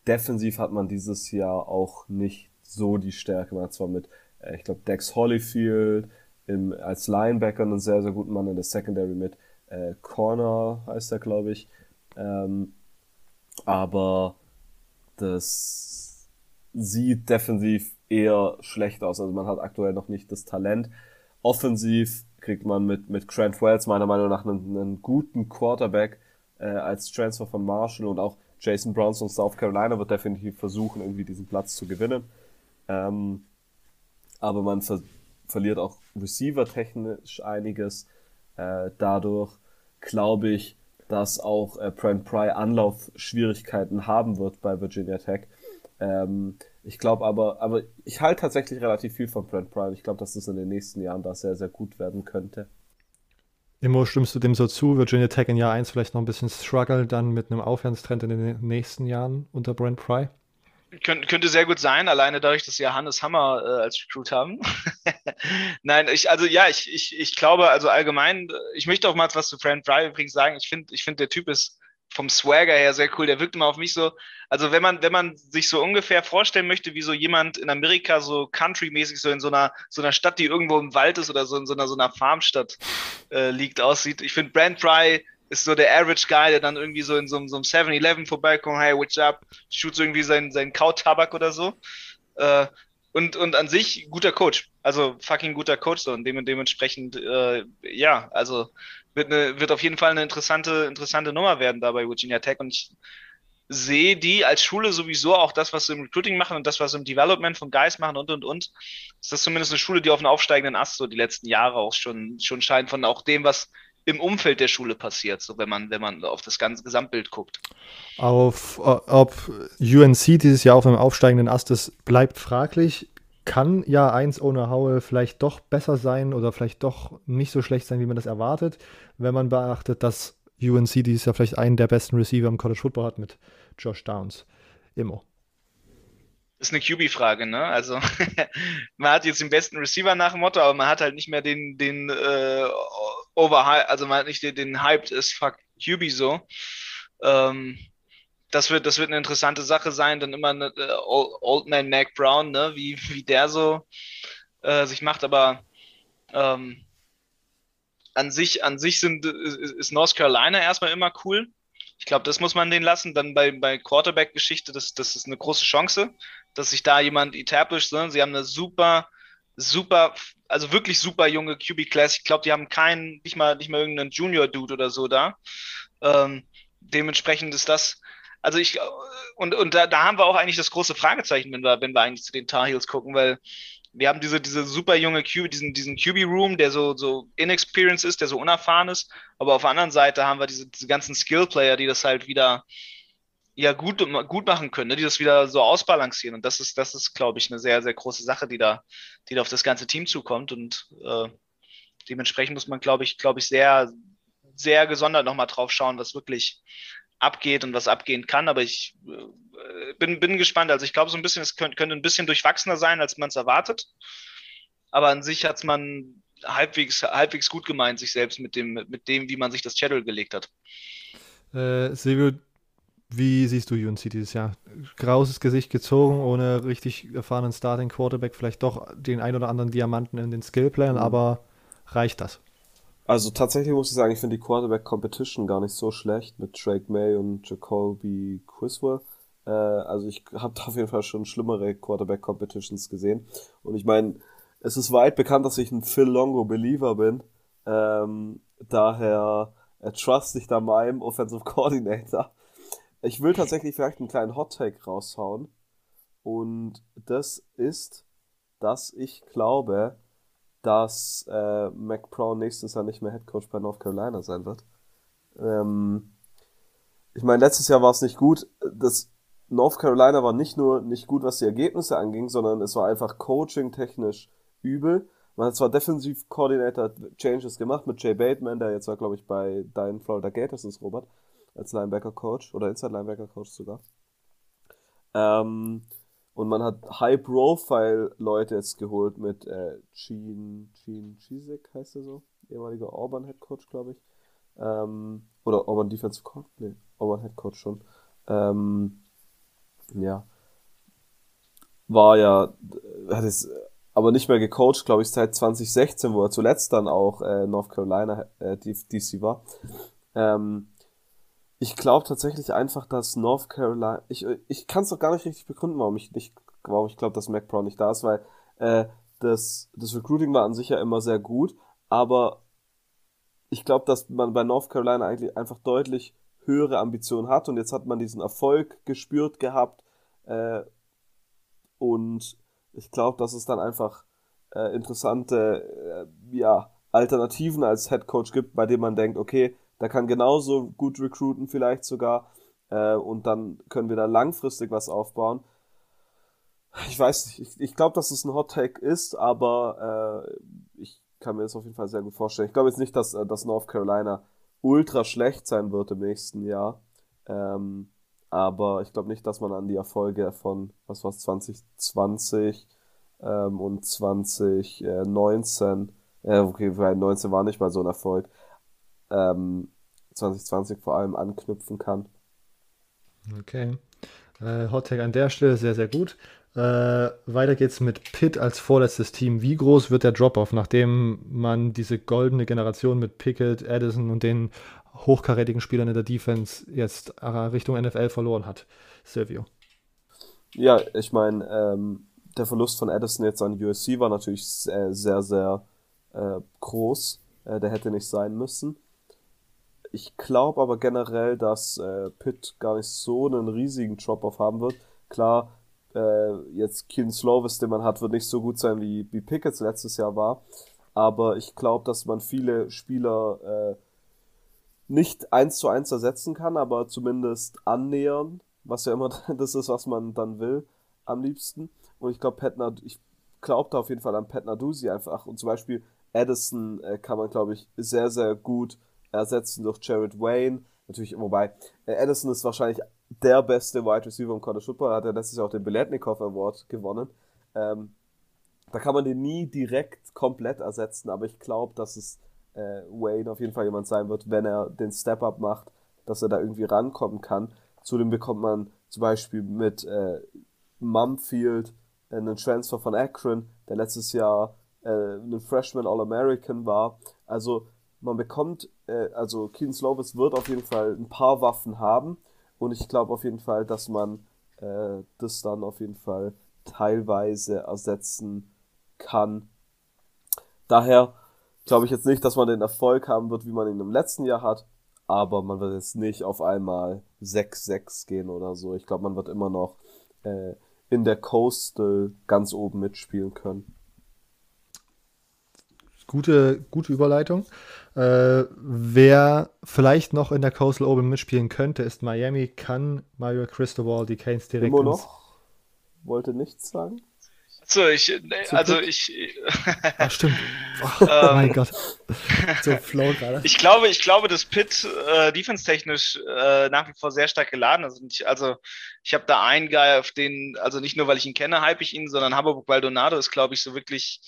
defensiv hat man dieses Jahr auch nicht so die Stärke. Man hat zwar mit, äh, ich glaube, Dex Holyfield im, als Linebacker einen sehr, sehr guten Mann in der Secondary mit äh, Corner, heißt er, glaube ich. Ähm, aber das sieht defensiv eher schlecht aus. Also man hat aktuell noch nicht das Talent. Offensiv kriegt man mit, mit Grant Wells meiner Meinung nach einen, einen guten Quarterback äh, als Transfer von Marshall und auch Jason Browns und South Carolina wird definitiv versuchen, irgendwie diesen Platz zu gewinnen. Ähm, aber man ver verliert auch receiver-technisch einiges. Äh, dadurch glaube ich, dass auch äh, Brent Pry Anlaufschwierigkeiten haben wird bei Virginia Tech. Ähm, ich glaube aber, aber ich halte tatsächlich relativ viel von Brent Pry. Ich glaube, dass das in den nächsten Jahren da sehr, sehr gut werden könnte. Immo, stimmst du dem so zu? Virginia Tech in Jahr 1 vielleicht noch ein bisschen struggle, dann mit einem Aufwärtstrend in den nächsten Jahren unter Brent Pry? Könnt, könnte sehr gut sein, alleine dadurch, dass wir Hannes Hammer äh, als Recruit haben. *laughs* Nein, ich, also ja, ich, ich, ich glaube, also allgemein, ich möchte auch mal was zu Brent Pry übrigens sagen. Ich finde, ich finde, der Typ ist vom Swagger her sehr cool. Der wirkt immer auf mich so, also wenn man, wenn man sich so ungefähr vorstellen möchte, wie so jemand in Amerika so country-mäßig so in so einer, so einer Stadt, die irgendwo im Wald ist oder so in so einer, so einer Farmstadt äh, liegt, aussieht. Ich finde Brand Fry ist so der Average Guy, der dann irgendwie so in so, so einem 7-Eleven vorbeikommt, hey, what's up, shoot so irgendwie seinen, seinen Kautabak oder so. Äh, und, und an sich guter Coach. Also fucking guter Coach so und dementsprechend, äh, ja, also wird, eine, wird auf jeden Fall eine interessante, interessante Nummer werden da bei Virginia Tech und ich sehe die als Schule sowieso auch das, was sie im Recruiting machen und das, was sie im Development von Guys machen und und und. Ist das zumindest eine Schule, die auf einem aufsteigenden Ast so die letzten Jahre auch schon, schon scheint von auch dem, was im Umfeld der Schule passiert, so wenn man, wenn man auf das ganze Gesamtbild guckt. Auf, ob UNC dieses Jahr auf einem aufsteigenden Ast ist, bleibt fraglich. Kann Jahr 1 ohne Howell vielleicht doch besser sein oder vielleicht doch nicht so schlecht sein, wie man das erwartet, wenn man beachtet, dass UNC dieses Jahr vielleicht einen der besten Receiver im College Football hat mit Josh Downs. Immer. ist eine QB-Frage, ne? Also *laughs* man hat jetzt den besten Receiver nach dem Motto, aber man hat halt nicht mehr den, den äh, Overhype, also man hat nicht den, den Hyped as fuck QB so. Ähm, das wird, das wird eine interessante Sache sein, dann immer eine, äh, Old Man Mac Brown, ne? Wie, wie der so äh, sich macht, aber ähm, an sich, an sich sind, ist North Carolina erstmal immer cool. Ich glaube, das muss man denen lassen. Dann bei, bei Quarterback-Geschichte, das, das ist eine große Chance, dass sich da jemand established. Ne? Sie haben eine super, super, also wirklich super junge QB-Class. Ich glaube, die haben keinen, nicht mal, nicht mal irgendeinen Junior-Dude oder so da. Ähm, dementsprechend ist das, also ich, und, und da, da haben wir auch eigentlich das große Fragezeichen, wenn wir, wenn wir eigentlich zu den Tar Heels gucken, weil wir haben diese, diese super junge QB, diesen, diesen QB-Room, der so, so inexperienced ist, der so unerfahren ist. Aber auf der anderen Seite haben wir diese, diese ganzen Skill-Player, die das halt wieder ja gut, gut machen können, ne? die das wieder so ausbalancieren. Und das ist, das ist, glaube ich, eine sehr, sehr große Sache, die da, die da auf das ganze Team zukommt. Und äh, dementsprechend muss man, glaube ich, glaube ich, sehr, sehr gesondert nochmal drauf schauen, was wirklich abgeht und was abgehen kann. Aber ich äh, bin, bin gespannt. Also ich glaube, so ein bisschen, es könnte, könnte ein bisschen durchwachsener sein, als man es erwartet. Aber an sich hat es man halbwegs, halbwegs gut gemeint, sich selbst mit dem, mit dem, wie man sich das Schedule gelegt hat. Äh, Silvio, wie siehst du UNC dieses Jahr? Grauses Gesicht gezogen, ohne richtig erfahrenen Starting Quarterback, vielleicht doch den ein oder anderen Diamanten in den Skillplan, mhm. aber reicht das? Also tatsächlich muss ich sagen, ich finde die Quarterback Competition gar nicht so schlecht mit Drake May und Jacoby Quiswell. Äh, also ich habe da auf jeden Fall schon schlimmere Quarterback Competitions gesehen. Und ich meine, es ist weit bekannt, dass ich ein Phil Longo Believer bin. Ähm, daher äh, trust ich da meinem Offensive Coordinator. Ich will tatsächlich vielleicht einen kleinen Hot Take raushauen. Und das ist, dass ich glaube, dass äh, Mac Brown nächstes Jahr nicht mehr Head Coach bei North Carolina sein wird. Ähm, ich meine, letztes Jahr war es nicht gut. Das North Carolina war nicht nur nicht gut, was die Ergebnisse anging, sondern es war einfach coaching-technisch übel. Man hat zwar Defensive Coordinator Changes gemacht mit Jay Bateman, der jetzt war, glaube ich, bei deinen Florida Gators ist, Robert, als Linebacker Coach oder Inside Linebacker Coach sogar. Ähm, und man hat High-Profile-Leute jetzt geholt mit äh, Gene, Gene Chisek, heißt er so, ehemaliger Auburn Head Coach, glaube ich. Ähm, oder Auburn Defensive Coach, nee, Auburn Head Coach schon. Ähm, ja. War ja, hat es aber nicht mehr gecoacht, glaube ich, seit 2016, wo er zuletzt dann auch äh, North Carolina äh, DC war. Ähm, ich glaube tatsächlich einfach, dass North Carolina, ich, ich kann es doch gar nicht richtig begründen, warum ich nicht, warum ich glaube, dass Mac Brown nicht da ist, weil äh, das, das Recruiting war an sich ja immer sehr gut, aber ich glaube, dass man bei North Carolina eigentlich einfach deutlich höhere Ambitionen hat und jetzt hat man diesen Erfolg gespürt gehabt äh, und ich glaube, dass es dann einfach äh, interessante äh, ja, Alternativen als Head Coach gibt, bei denen man denkt, okay, der kann genauso gut recruiten vielleicht sogar äh, und dann können wir da langfristig was aufbauen. Ich weiß nicht, ich, ich glaube, dass es ein Hot Take ist, aber äh, ich kann mir das auf jeden Fall sehr gut vorstellen. Ich glaube jetzt nicht, dass, äh, dass North Carolina ultra schlecht sein wird im nächsten Jahr. Ähm, aber ich glaube nicht, dass man an die Erfolge von, was war 2020 ähm, und 2019, äh, okay, weil 19 war nicht mal so ein Erfolg, ähm, 2020 vor allem anknüpfen kann. Okay. Äh, Hot Tag an der Stelle sehr, sehr gut. Äh, weiter geht's mit Pitt als vorletztes Team. Wie groß wird der Drop-Off, nachdem man diese goldene Generation mit Pickett, Addison und den hochkarätigen Spielern in der Defense jetzt äh, Richtung NFL verloren hat, Silvio. Ja, ich meine, ähm, der Verlust von Addison jetzt an USC war natürlich sehr, sehr, sehr äh, groß. Äh, der hätte nicht sein müssen. Ich glaube aber generell, dass äh, Pitt gar nicht so einen riesigen Drop-Off haben wird. Klar, äh, jetzt Keen Slovis, den man hat, wird nicht so gut sein, wie, wie Pickett letztes Jahr war. Aber ich glaube, dass man viele Spieler äh, nicht eins zu eins ersetzen kann, aber zumindest annähern, was ja immer *laughs* das ist, was man dann will, am liebsten. Und ich glaube, ich glaube da auf jeden Fall an Pat Nadusi einfach. Und zum Beispiel Addison äh, kann man, glaube ich, sehr, sehr gut ersetzen durch Jared Wayne. Natürlich, wobei, äh, Addison ist wahrscheinlich der beste Wide Receiver im College Football, hat er letztes Jahr auch den Beletnikov Award gewonnen. Ähm, da kann man den nie direkt komplett ersetzen, aber ich glaube, dass es äh, Wayne auf jeden Fall jemand sein wird, wenn er den Step-Up macht, dass er da irgendwie rankommen kann. Zudem bekommt man zum Beispiel mit äh, Mumfield einen Transfer von Akron, der letztes Jahr äh, ein Freshman All-American war. Also man bekommt, äh, also Keen Slovis wird auf jeden Fall ein paar Waffen haben und ich glaube auf jeden Fall, dass man äh, das dann auf jeden Fall teilweise ersetzen kann. Daher glaube ich jetzt nicht, dass man den Erfolg haben wird, wie man ihn im letzten Jahr hat, aber man wird jetzt nicht auf einmal 6-6 gehen oder so. Ich glaube, man wird immer noch äh, in der Coastal ganz oben mitspielen können. Gute, gute Überleitung. Äh, wer vielleicht noch in der Coastal oben mitspielen könnte, ist Miami. Kann Mario Cristobal die Canes direkt Immer noch? Wollte nichts sagen? So, ich, äh, also ich. *laughs* Ach, stimmt. Oh, ähm, mein Gott. *laughs* So flow gerade. Ich glaube, ich glaube, dass Pitt äh, defense-technisch äh, nach wie vor sehr stark geladen ist. Ich, also, ich habe da einen Guy, auf den, also nicht nur, weil ich ihn kenne, hype ich ihn, sondern Hamburg Baldonado ist, glaube ich, so wirklich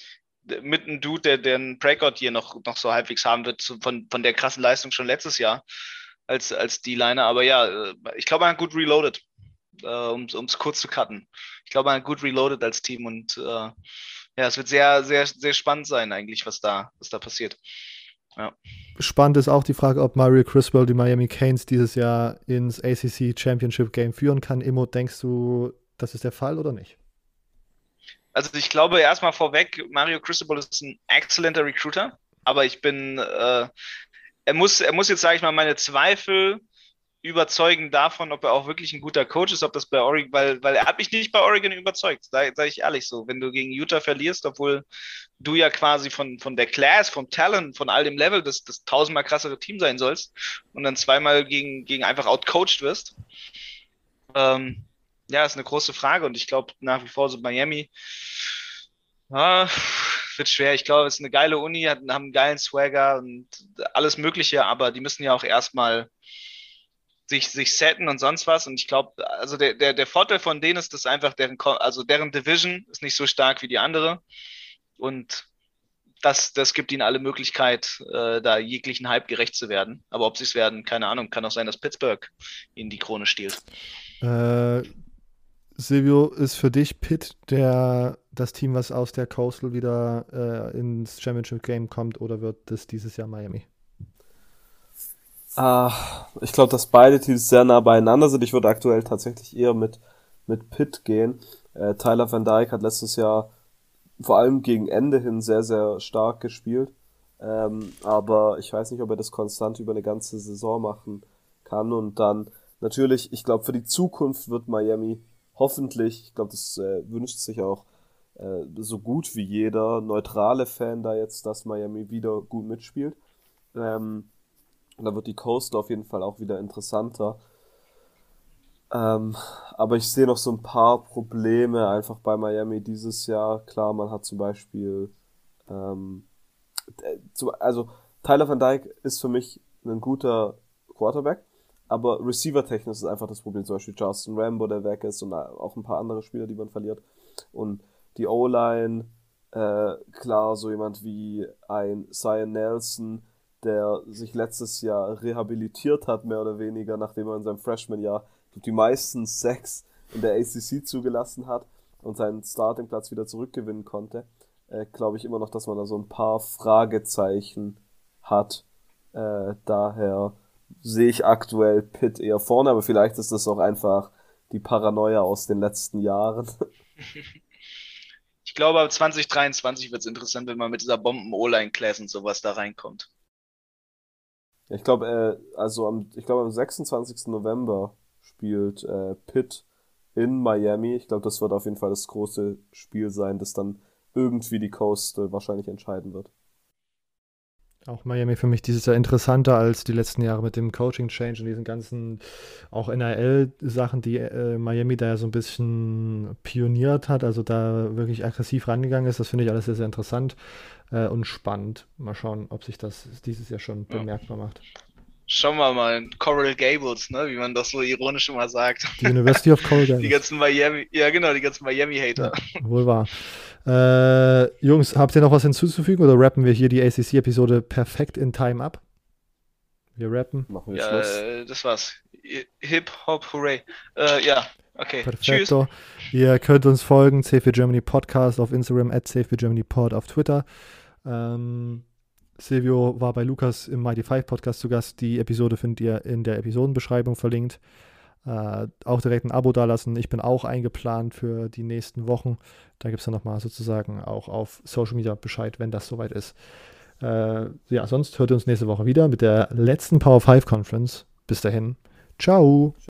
mit einem Dude, der, einen Breakout hier noch, noch so halbwegs haben wird, von, von der krassen Leistung schon letztes Jahr als, als D-Liner. Aber ja, äh, ich glaube, er hat gut reloaded äh, um es kurz zu cutten. Ich glaube, man hat gut reloaded als Team und äh, ja, es wird sehr, sehr, sehr spannend sein, eigentlich, was da, was da passiert. Ja. Spannend ist auch die Frage, ob Mario Criswell die Miami Canes dieses Jahr ins ACC Championship Game führen kann. Immo, denkst du, das ist der Fall oder nicht? Also ich glaube erstmal vorweg, Mario Criswell ist ein exzellenter Recruiter, aber ich bin, äh, er muss, er muss jetzt, sage ich mal, meine Zweifel überzeugen davon, ob er auch wirklich ein guter Coach ist, ob das bei Oregon, weil, weil er hat mich nicht bei Oregon überzeugt, sage sag ich ehrlich so. Wenn du gegen Utah verlierst, obwohl du ja quasi von, von der Class, vom Talent, von all dem Level das, das tausendmal krassere Team sein sollst und dann zweimal gegen, gegen einfach outcoached wirst, ähm, ja, ist eine große Frage und ich glaube nach wie vor so Miami, ja, wird schwer. Ich glaube, es ist eine geile Uni, haben einen geilen Swagger und alles Mögliche, aber die müssen ja auch erstmal sich, sich setten und sonst was. Und ich glaube, also der, der, der Vorteil von denen ist, dass einfach deren, also deren Division ist nicht so stark wie die andere. Und das, das gibt ihnen alle Möglichkeit, äh, da jeglichen Hype gerecht zu werden. Aber ob sie es werden, keine Ahnung. Kann auch sein, dass Pittsburgh ihnen die Krone stiehlt. Äh, Silvio, ist für dich Pitt der, das Team, was aus der Coastal wieder äh, ins Championship Game kommt, oder wird das dieses Jahr Miami? Uh, ich glaube, dass beide Teams sehr nah beieinander sind. Ich würde aktuell tatsächlich eher mit, mit Pitt gehen. Äh, Tyler Van Dyke hat letztes Jahr vor allem gegen Ende hin sehr, sehr stark gespielt. Ähm, aber ich weiß nicht, ob er das konstant über eine ganze Saison machen kann. Und dann natürlich, ich glaube, für die Zukunft wird Miami hoffentlich, ich glaube, das äh, wünscht sich auch äh, so gut wie jeder neutrale Fan da jetzt, dass Miami wieder gut mitspielt. Ähm, und da wird die Coast auf jeden Fall auch wieder interessanter. Ähm, aber ich sehe noch so ein paar Probleme einfach bei Miami dieses Jahr. Klar, man hat zum Beispiel, ähm, also Tyler van Dyke ist für mich ein guter Quarterback, aber Receiver-technisch ist einfach das Problem. Zum Beispiel Justin Rambo, der weg ist und auch ein paar andere Spieler, die man verliert. Und die O-Line, äh, klar, so jemand wie ein Zion Nelson, der sich letztes Jahr rehabilitiert hat, mehr oder weniger, nachdem er in seinem Freshman-Jahr die meisten Sacks in der ACC zugelassen hat und seinen Startingplatz wieder zurückgewinnen konnte, äh, glaube ich immer noch, dass man da so ein paar Fragezeichen hat. Äh, daher sehe ich aktuell Pitt eher vorne, aber vielleicht ist das auch einfach die Paranoia aus den letzten Jahren. *laughs* Ich glaube, ab 2023 wird es interessant, wenn man mit dieser Bomben-O-Line-Class und sowas da reinkommt. Ich glaube, äh, also am, ich glaube am 26. November spielt äh, Pitt in Miami. Ich glaube, das wird auf jeden Fall das große Spiel sein, das dann irgendwie die Coast äh, wahrscheinlich entscheiden wird. Auch Miami für mich dieses Jahr interessanter als die letzten Jahre mit dem Coaching Change und diesen ganzen auch NRL-Sachen, die äh, Miami da ja so ein bisschen pioniert hat, also da wirklich aggressiv rangegangen ist. Das finde ich alles sehr, sehr interessant äh, und spannend. Mal schauen, ob sich das dieses Jahr schon ja. bemerkbar macht. Schauen wir mal, Coral Gables, ne, wie man das so ironisch immer sagt. Die University of Coral *laughs* Gables. Die ganzen Miami, ja genau, die ganzen Miami-Hater. Ja, wohl wahr. Äh, Jungs, habt ihr noch was hinzuzufügen oder rappen wir hier die ACC-Episode perfekt in Time ab? Wir rappen. Machen wir ja, Schluss. Äh, das war's. Hip Hop Hooray. Äh, ja, okay. Perfekto. Tschüss. Ihr könnt uns folgen, CFB Germany Podcast auf Instagram, at CFB Germany Pod auf Twitter. Ähm, Silvio war bei Lukas im Mighty Five Podcast zu Gast. Die Episode findet ihr in der Episodenbeschreibung verlinkt. Äh, auch direkt ein Abo dalassen. Ich bin auch eingeplant für die nächsten Wochen. Da gibt es dann nochmal sozusagen auch auf Social Media Bescheid, wenn das soweit ist. Äh, ja, sonst hört ihr uns nächste Woche wieder mit der letzten Power 5 Conference. Bis dahin. Ciao.